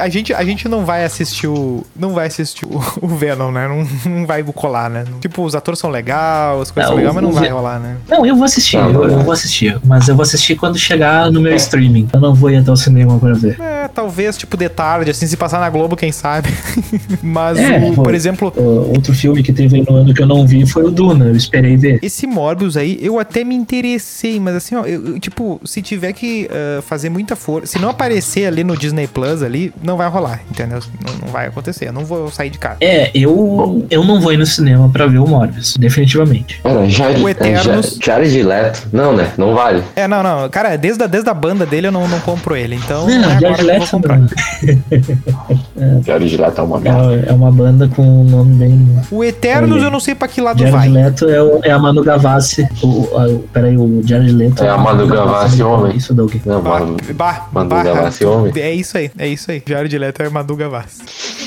A gente, a gente não vai assistir o. Não vai assistir o, o Venom, né? Não, não vai colar, né? Tipo, os atores são legais, as coisas Não, são legais, mas não vai rolar, né? Não, eu vou assistir, Não, eu, é. eu vou assistir. Mas eu vou assistir quando chegar no meu streaming. Eu não vou ir até o cinema pra ver. É, É, talvez, tipo, de tarde, assim, se passar na Globo, quem sabe. Mas, É, o- por exemplo, Uh, outro filme que teve no ano que eu não vi foi o Duna, eu esperei ver. esse Morbius aí, eu até me interessei, mas assim, ó, eu, tipo, se tiver que ah, fazer muita força, se não aparecer ali no Disney Plus ali, não vai rolar, entendeu? Não, não vai acontecer, eu não vou sair de casa. É, eu, eu não vou ir no cinema pra ver o Morbius, definitivamente. Cara, Jared, O é, Eternos- Ja- Jared Leto. Não, né? Não vale. É, não, não, cara, desde a, desde a banda dele eu não, não compro ele, então Não, é Jared vou Leto comprar. não. Jared Leto é uma merda. É, é uma banda com um nome bem. O Eternos eu não sei pra que lado Jared vai. Leto é, o- é a Manu Gavassi. O, a, o- peraí, o Jared Leto É a Manu Gavassi, homem. Isso, Doug. Não, Bah, mano. bah, Manu bah, Gavassi, homem. É isso aí, é isso aí. Jared Leto é Madu Gavassi.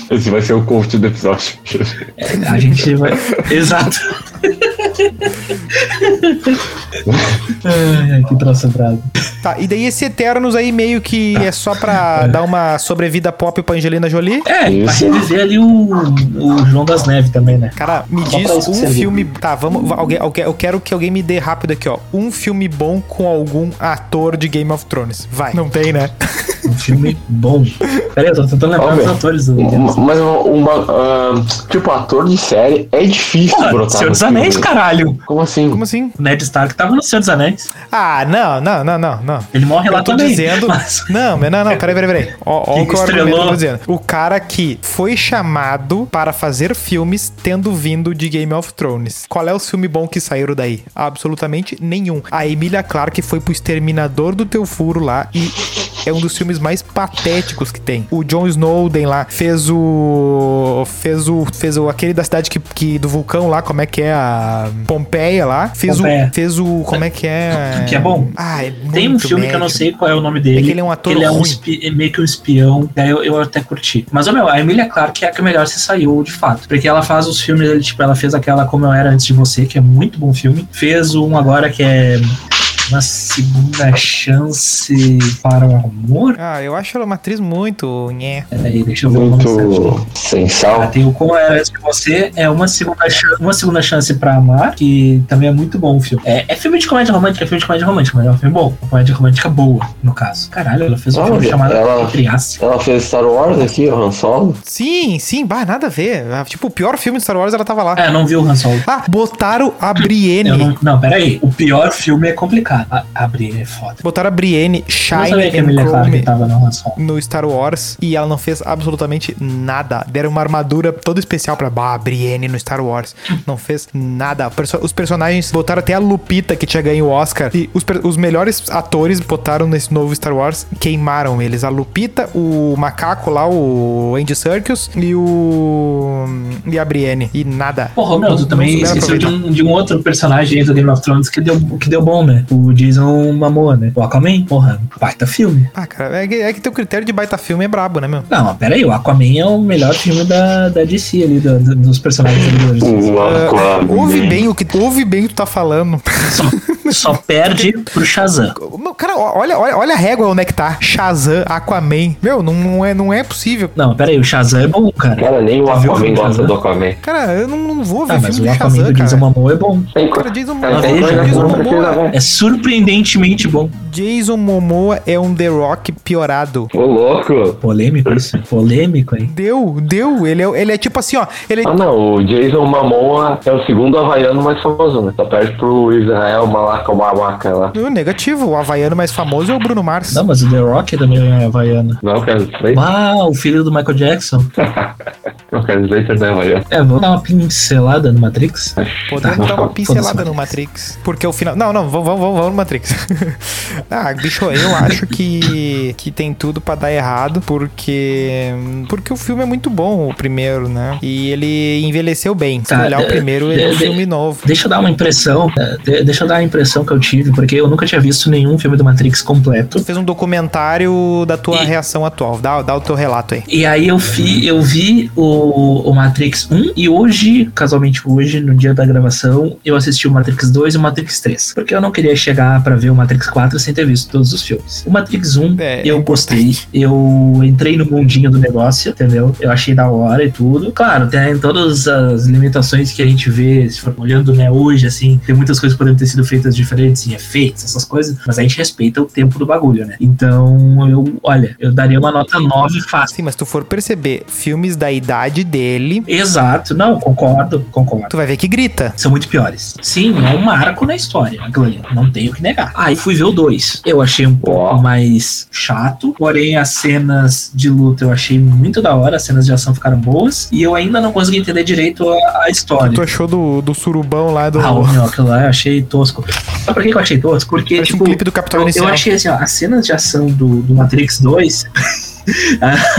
Esse vai ser o coach do episódio. A gente vai. Exato. Ai, que troço bravo. Tá, e daí esse Eternos aí meio que é só pra dar uma sobrevida pop pra Angelina Jolie? É, Isso. vai reviver ali o, o João das Neves também, né? Cara, me Só diz pra um filme. Tá, vamos. Alguém, alguém- eu quero que alguém me dê rápido aqui, ó. Um filme bom com algum ator de Game of Thrones. Vai. Não tem, né? Um filme bom. Peraí, eu tô tentando lembrar os atores do. Mas uma, uma, ah, tipo, ator de série é difícil Porra, brotar Senhor dos Anéis, filme. caralho. Como assim? Como assim? O Ned Stark tava no Senhor dos Anéis. Ah, não, não, não, não, não. Ele morre lá Eu tô também. dizendo. mas- Não, mas não, não, peraí, peraí, peraí. Ó, ó Que o que estrelou? eu tô dizendo. O cara que foi chamado para fazer filmes tendo vindo de Game of Thrones. Qual é o filme bom que saíram daí? Absolutamente nenhum. A Emilia Clarke foi pro Exterminador do Teu Furo lá e é um dos filmes mais patéticos que tem. O Jon Snowden lá fez o. fez o. fez o. aquele da cidade que, que do vulcão lá, como é que é? A Pompeia lá. Fez Pompeia. o. fez o. como é que é? Que é bom. Ah, é Tem um filme que eu não médio. sei qual é o nome dele. É que ele é um ator Ele é um é meio que um espião. Daí eu, eu até curti. Mas, meu, a Emilia Clarke é a que melhor se saiu, de fato. Porque ela faz os filmes, tipo, ela fez aquela Como Eu Era Antes de Você, que é muito bom filme. Fez um agora que é Uma Segunda Chance para o Amor. Ah, eu acho ela uma atriz muito. Nhé. Peraí, deixa eu ver. Muito sem Ah, sal. tem o Como Era Antes de Você, é uma segunda, chan- uma segunda chance pra amar, que também é muito bom o filme. É, é filme de comédia romântica, é filme de comédia romântica, mas é um filme bom. Uma comédia romântica boa, no caso. Caralho, ela fez um Ah, filme chamado ela- Triasse. Ela fez Star Wars aqui, o Han Solo. Sim, sim, bah, nada a ver. Ah, Tipo, o pior filme de Star Wars ela tava lá. É, eu não vi o Han Solo. Ah, botaram a Brienne. Eu não, não, peraí. O pior filme é complicado. A, abrir é foda. Botaram a Brienne, Shine a and no Star Wars e ela não fez absolutamente nada. Deram uma armadura toda especial pra bah, Brienne no Star Wars. Não fez nada. Os personagens botaram até a Lupita que tinha ganho o Oscar. E os, os melhores atores botaram nesse novo Star Wars, queimaram eles. A Lupita, o macaco lá, o Andy Serkis e o. e a Brienne. E nada. Porra, meu, tu também esqueceu de um, de um outro personagem aí do Game of Thrones que deu, que deu bom, né? O Jason Momoa, né? O Aquaman, porra, baita filme. Ah, cara, é que, é que teu critério de baita filme é brabo, né, meu? Não, mas peraí, o Aquaman é o melhor filme da, da DC ali, do- do- dos personagens ali da DC. O Ah, Aquaman. ouve bem o que ouve bem o que tu tá falando. Só, só perde pro Shazam. Cara, olha, olha, olha a régua onde é que tá. Shazam, Aquaman. Meu, não, não é, não é possível. Não, peraí, o Shazam é bom, cara. Cara, nem o o Aquaman gosta Shazam? do Aquaman. Cara, eu não, não vou ver Ah, mas filme o do Aquaman Shazam, do Jason cara. Momoa é bom. Cara, Jason precisa Momoa, ver. É surpreendentemente bom. Jason Momoa é um The Rock piorado. Ô, louco. Polêmico isso? Polêmico, hein? Deu, deu. Ele é, ele é tipo assim, ó. Ele Ah, não, o Jason Momoa é o segundo havaiano mais famoso, né? Só perde pro Israel Malaca Malaca lá. é negativo. O havaiano mais famoso é o Bruno Mars. Não, mas o The Rock também é havaiano. Não, o Slater. Ah, o filho do Michael Jackson. Slater não é. É, vou dar uma pincelada no Matrix. Podemos Tá, dar uma pincelada no Matrix. Porque o final. Não, não, vamos, vamos, vamos, vamos no Matrix. ah, bicho, eu acho que, que tem tudo pra dar errado. Porque. Porque o filme é muito bom, o primeiro, né? E ele envelheceu bem. Se Tá, olhar o é, primeiro, ele é um é, filme novo. Deixa eu dar uma impressão, é, de- deixa eu dar a impressão que eu tive, porque eu nunca tinha visto nenhum filme do Matrix completo. Tu fez um documentário da tua E- reação atual. Dá, dá o teu relato aí. E aí eu vi, eu vi o, o, o Matrix 1 e hoje, casualmente hoje, no dia da gravação, eu assisti o Matrix 2 e o Matrix 3. Porque eu não queria chegar pra ver o Matrix 4 sem ter visto todos os filmes. O Matrix 1, É, eu gostei. Eu entrei no mundinho do negócio, entendeu? Eu achei da hora e tudo. Claro, tem todas as limitações que a gente vê, se for olhando, né, hoje, assim, tem muitas coisas que poderiam ter sido feitas diferentes em efeitos, essas coisas, mas a gente respeita o tempo do bagulho, né? Então, eu, olha, eu daria uma nota 9 fácil. Sim, mas tu for perceber filmes da idade dele, Exato, não, concordo, concordo. tu vai ver que grita. São muito piores. Sim, é um marco na história, aquilo ali, não tenho o que negar. Aí fui ver o 2. Eu achei um pouco mais chato, porém as cenas de luta eu achei muito da hora, as cenas de ação ficaram boas, e eu ainda não consegui entender direito a, a história. Tu achou do, do surubão lá do. Ah, o meu, aquilo lá eu achei tosco. Sabe por que eu achei tosco? Porque, Parece um tipo, clipe do Capitão eu, eu achei assim, ó, as cenas de ação do, do Matrix 2.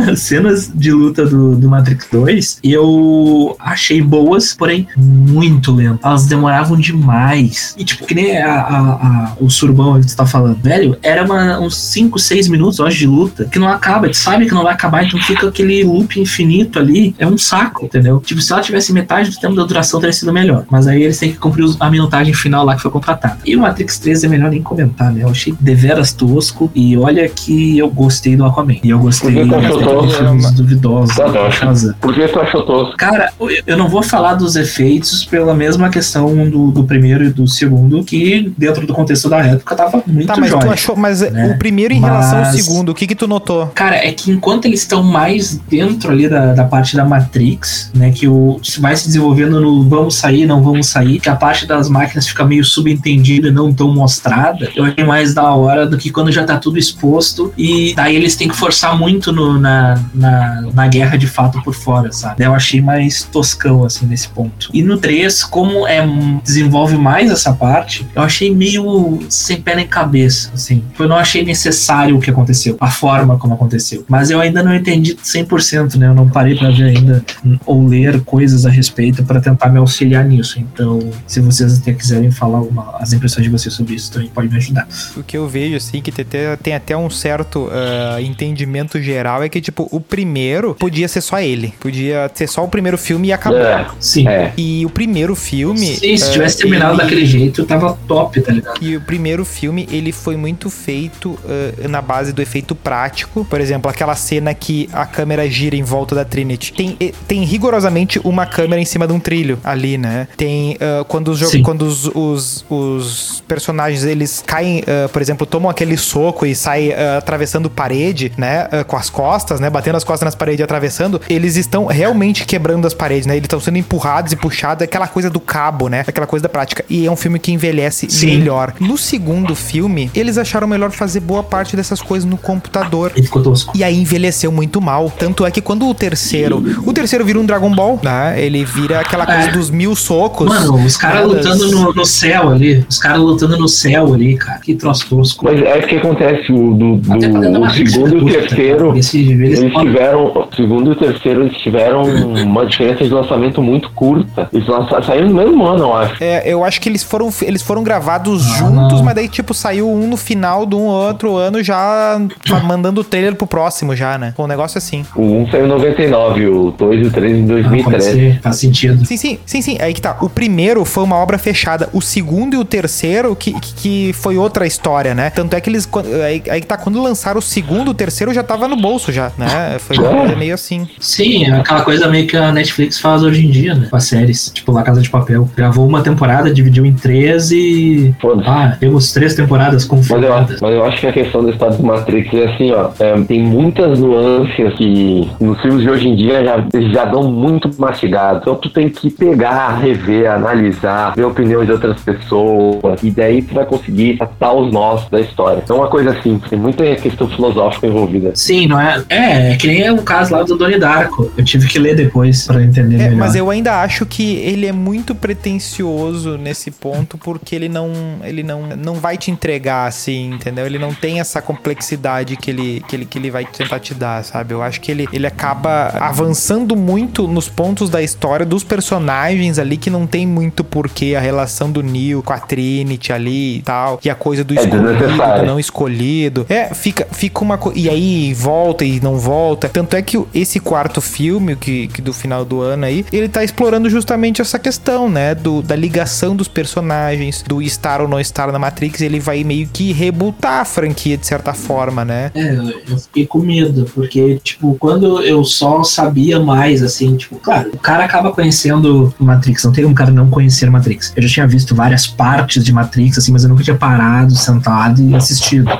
As cenas de luta do, do Matrix 2 eu achei boas, porém muito lentas. Elas demoravam demais. E, tipo, que nem a, a- a- o surbão que tu tá falando, velho, era uma- uns 5, 6 minutos, acho, de luta, que não acaba. Tu sabe que não vai acabar, então fica aquele loop infinito ali. É um saco, entendeu? Tipo, se ela tivesse metade do tempo da duração, teria sido melhor. Mas aí eles têm que cumprir a minutagem final lá que foi contratada. E o Matrix 3 é melhor nem comentar, né? Eu achei deveras tosco. E olha que eu gostei do Aquaman. E eu gostei Por que tu achou filmes duvidosos. Tá. Shazam. Por que tu achou tosco? Cara, eu- não vou falar dos efeitos pela mesma questão do, do primeiro e do segundo, que dentro do contexto da época tava muito Tá, mas tu achou. Mas né? o primeiro em relação ao Mas- segundo, o que que tu notou? Cara, é que enquanto eles estão mais dentro ali da, da parte da Matrix, né, que o vai se desenvolvendo no vamos sair, não vamos sair, que a parte das máquinas fica meio subentendida e não tão mostrada, eu achei mais da hora do que quando já tá tudo exposto e daí eles têm que forçar muito no- na, na, na guerra de fato por fora, sabe? Eu achei mais toscão, assim, nesse ponto. E no 3, como é desenvolve mais essa parte, eu achei meio sem pé nem cabeça, assim. Eu não achei necessário o que aconteceu, a forma como aconteceu. Mas eu ainda não entendi 100%, né? Eu não parei pra ver ainda hum, ou ler coisas a respeito pra tentar me auxiliar nisso. Então, se vocês até quiserem falar alguma, as impressões de vocês sobre isso, também pode me ajudar. O que eu vejo, assim, que tem, até- um certo ah, entendimento geral, é que, tipo, o primeiro podia ser só ele. Podia ser só o primeiro filme e acabou. É, Sim. é. E o primeiro filme. Sim, se ah, tivesse terminado ele- daquele jeito, tava top, tá ligado? E o primeiro filme, ele foi muito feito ah, na base do efeito prático. Por exemplo, aquela cena que a câmera gira em volta da Trinity. Tem, eh, tem rigorosamente uma câmera em cima de um trilho ali, né? Tem ah, quando os, jo- Sim. quando os, os, os personagens, eles caem, por exemplo, tomam aquele soco e saem atravessando parede, né? Com as costas, né? Batendo as costas nas paredes e atravessando. Eles estão realmente quebrando as paredes, né? Eles estão sendo empurrados e puxados. Aquela coisa do cabo, né? Aquela coisa da prática. E é um filme que envelhece Sim. melhor. No segundo filme, eles acharam melhor fazer boa parte dessas coisas no computador. Ele ficou tosco. E aí envelheceu muito mal. Tanto é que quando o terceiro. O terceiro vira um Dragon Ball, né? Ele vira aquela coisa É. dos mil socos. Mano, os caras das- lutando no, no céu ali. Os caras lutando no céu ali, cara. Que troço tosco. Mas é que acontece, o, do, do- o segundo e o puta, terceiro, Esse, eles, eles tiveram, o segundo e o terceiro, eles tiveram uma diferença de lançamento muito curta. Eles lançaram, saíram no mesmo ano, eu acho. É, eu acho que eles foram, eles foram gravados Ah, juntos, não. mas daí, tipo, saiu um no final de um outro ano já fa- mandando o trailer pro próximo já, né? Um negócio assim. O 1 saiu em 99, o 2 e o 3 em Ah, pode 2003. ser, faz sentido. Sim, sim, sim, sim. Aí que tá. O primeiro foi uma obra fechada. O segundo e o terceiro, que, que, que foi outra história, né? Tanto é que eles. Aí, aí que tá, quando lançaram o segundo, o terceiro já tava no bolso já, né? Foi uma coisa meio assim. Sim, é aquela coisa meio que a Netflix faz hoje em dia, né? Com as séries. Tipo, La Casa de Papel. Gravou uma temporada, dividiu em três e. Foda-se. Ah, temos três temporadas Mas eu, confirmadas. mas eu acho que a questão da história do Matrix é assim, ó. é, tem muitas nuances que nos filmes de hoje em dia já, já dão muito mastigado. Então tu tem que pegar, rever, analisar, ver a opinião de outras pessoas. E daí tu vai conseguir atar os nós da história. Então é uma coisa assim, tem muita questão filosófica envolvida. Sim, não é? É, é que nem o caso lá do Donnie Darko. Eu tive que ler depois pra entender É, melhor. mas eu ainda acho que ele é muito pretencioso nesse ponto, porque ele não, ele não, não vai te entregar assim, entendeu? Ele não tem essa complexidade que ele, que ele, que ele vai tentar te dar, sabe? Eu acho que ele, ele acaba avançando muito nos pontos da história dos personagens ali que não tem muito porquê a relação do Neo com a Trinity ali e tal, e a coisa do É escolhido, do não escolhido. É, fica, fica uma coisa. E aí volta e não volta. Tanto é que esse quarto filme, que, que do final do ano aí, ele tá explorando justamente essa questão, né? Do, da ligação dos personagens, do estar ou não estar na Matrix. Ele vai meio que rebutar a franquia de certa forma, né? É, eu fiquei com medo, porque, tipo, quando eu só sabia mais, assim, tipo, claro, o cara acaba conhecendo Matrix, não tem um cara não conhecer Matrix. Eu já tinha visto várias partes de Matrix, assim, mas eu nunca tinha parado, sentado e assistido,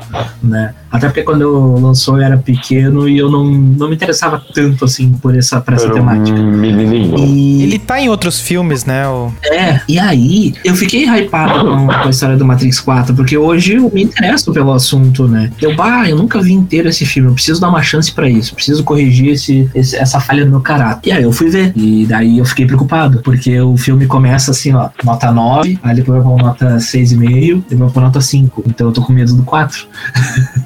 né? Até porque quando lançou eu era pequeno e eu não, não me interessava tanto, assim, por essa, por essa Era temática. um menininho. E... Ele tá em outros filmes, né? O... É, e aí eu fiquei hypado com, com a história do Matrix 4, porque hoje eu me interesso pelo assunto, né? Eu, bah, eu nunca vi inteiro esse filme, eu preciso dar uma chance pra isso, preciso corrigir esse, esse- essa falha no meu caráter. E aí eu fui ver, e daí eu fiquei preocupado, porque o filme começa assim, ó, nota 9, aí depois vai pra nota 6,5, depois vai pra nota 5. Então eu tô com medo do 4.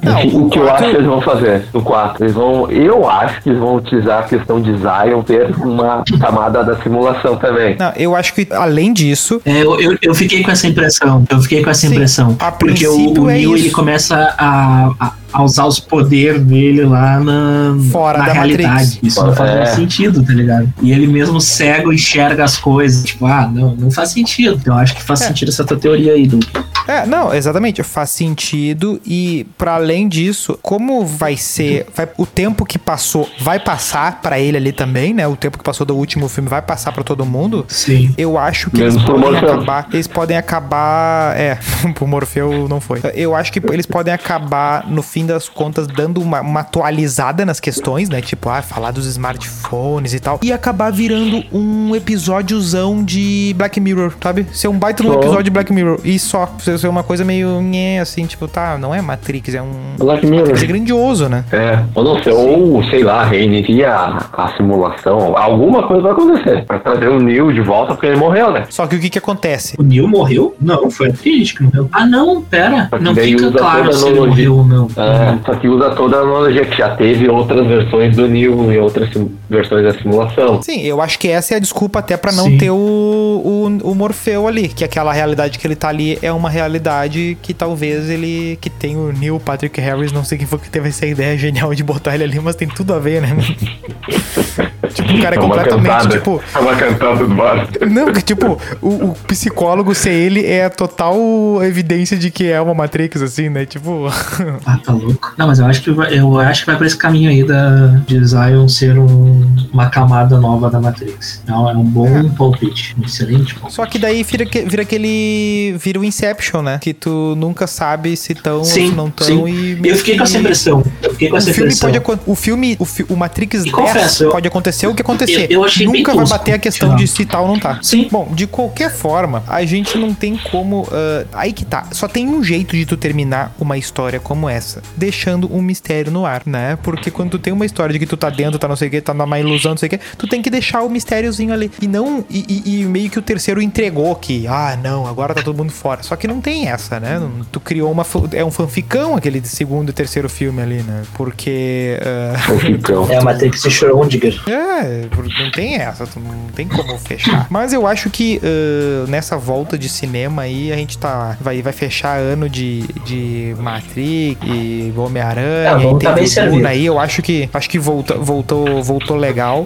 Não, o o que eu acho que eles vão fazer no 4? Eles vão, eu acho que eles vão utilizar a questão de Zion ter uma camada da simulação também. Não, eu acho que além disso, É, eu, eu, eu fiquei com essa impressão, eu fiquei com essa Sim, impressão. a Porque o, o é Neo, isso. ele começa a, a, a usar os poderes dele lá na, Fora na da realidade. Matrix. Isso não faz É. muito sentido, tá ligado? E ele mesmo cego enxerga as coisas. Tipo, ah, não, não faz sentido. Então eu acho que faz É. sentido essa tua teoria aí, do É, não, exatamente, faz sentido e para além disso, como vai ser, vai- o tempo que passou vai passar pra ele ali também, né? O tempo que passou do último filme vai passar pra todo mundo. Sim. Eu acho que Menos eles podem Morfeu. acabar, eles podem acabar, é, pro Morfeu não foi. Eu acho que eles podem acabar no fim das contas dando uma, uma atualizada nas questões, né? Tipo, ah, falar dos smartphones e tal, e acabar virando um episódiozão de Black Mirror, sabe? Ser um baita de um Só. episódio de Black Mirror e só ser uma coisa meio nhé, assim, tipo, tá, não é Matrix, é um Black Mirror. Matrix é grandioso, né? É, ou não sei, ou sei lá, reinicia a, a simulação, alguma coisa vai acontecer. Vai trazer o Neo de volta porque ele morreu, né? Só que o que que acontece? O Neo morreu? Não, foi a Trinity que morreu. Ah, não, pera. Não fica claro se ele morreu ou não. É, só que usa toda a analogia que já teve outras versões do Neo e outras versões da simulação. Sim, eu acho que essa é a desculpa até pra não Sim. ter o, o, o Morfeu ali, que aquela realidade que ele tá ali é uma realidade que talvez ele que tem o Neil Patrick Harris, não sei quem foi que teve essa ideia genial de botar ele ali, mas tem tudo a ver, né? tipo, o cara é uma completamente cantada. tipo, É uma cantada do bar. não, que tipo, o, o psicólogo ser ele é a total evidência de que é uma Matrix assim, né? Tipo, Ah, tá louco. Não, mas eu acho que vai, eu acho que vai pra esse caminho aí da de Zion ser um- uma camada nova da Matrix. É um, é um bom palpite. Um excelente palpite. só que daí vira, vira aquele vira o Inception, né? Que tu nunca sabe se tão ou se não tão sim. e Eu fiquei com essa impressão. Eu fiquei com O essa filme, impressão. pode, o filme, o, fi- o Matrix 10 confesso, eu- pode acontecer o que acontecer. eu- eu achei Nunca vai bater a questão de se tá ou não tá. Sim. Bom, de qualquer forma, a gente não tem como. ah, aí que tá. Só tem um jeito de tu terminar uma história como essa, deixando um mistério no ar, né? Porque quando tu tem uma história de que tu tá dentro, tá não sei o que, tá numa ilusão, não sei o que, tu tem que deixar o mistériozinho ali. E não. E, e- e meio que o terceiro entregou que, ah, não, agora tá todo mundo fora. Só que não tem essa, né? Tu criou uma. É um fanficão aquele segundo e terceiro filme ali, né? Porque. Então, É a Matrix de Schrödinger. é, não tem essa, tu não tem como fechar. Mas eu acho que ah, nessa volta de cinema aí, a gente tá. Vai, vai fechar ano de, de Matrix e Homem-Aranha. Ah, e vamos tem tá bem Duna servido. aí, eu acho que. Acho que volta, voltou, voltou legal.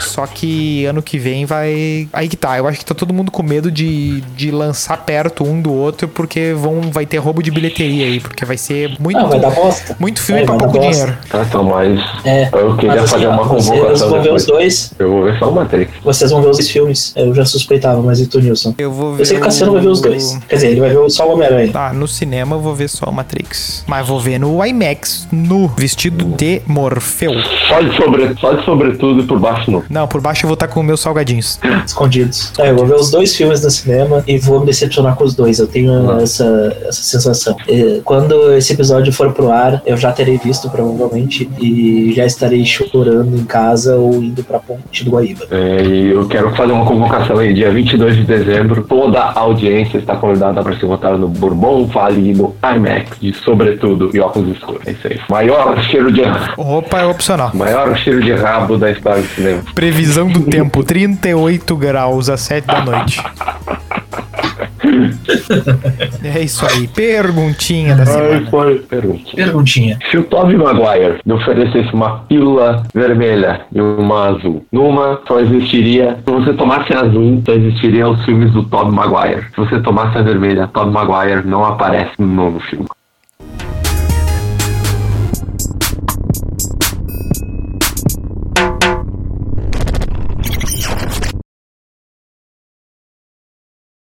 Só que ano que vem vai. Aí que tá. Eu acho que tá todo mundo com medo de, de lançar perto um do outro, porque vão, vai ter roubo de bilheteria aí, porque vai ser muito. Não, vai dar bosta. Muito filme É, pra pouco bosta. dinheiro. tá, então, mas É, eu queria mas, assim, fazer ó, uma vocês convocação vão ver os dois. Eu vou ver só o Matrix. Vocês vão ver os dois filmes. Eu já suspeitava, mas e tu, Nilson? Eu vou ver. Eu sei que o Cassiano vai ver os dois. Quer dizer, ele vai ver só o Homem-Aranha. Tá, no cinema eu vou ver só o Matrix. Mas vou ver no IMAX, no vestido de Morfeu. Só de, sobre, só de sobretudo e por baixo não. Não, por baixo eu vou estar com meus salgadinhos. Escondidos. É, eu vou ver os dois filmes no cinema e vou me decepcionar com os dois. Eu tenho essa, essa sensação. E quando esse episódio for pro ar, eu já terei visto, provavelmente, e já estarei chorando em casa ou indo pra Ponte do Guaíba. É, e eu quero fazer uma convocação aí, dia 22 de dezembro. Toda a audiência está convidada para se votar no Bourbon Vale e no IMAX, de sobretudo e óculos escuros. É isso aí. Maior cheiro de Roupa é opcional. maior cheiro de rabo da história do cinema. Previsão do tempo: 38 graus às 7 da noite. É isso aí. Perguntinha da semana. foi. Pergunta. Perguntinha. Se o Tobey Maguire me oferecesse uma pílula vermelha e uma azul, numa só existiria. Se você tomasse a azul, só existiria os filmes do Tobey Maguire. Se você tomasse a vermelha, Tobey Maguire não aparece no novo filme.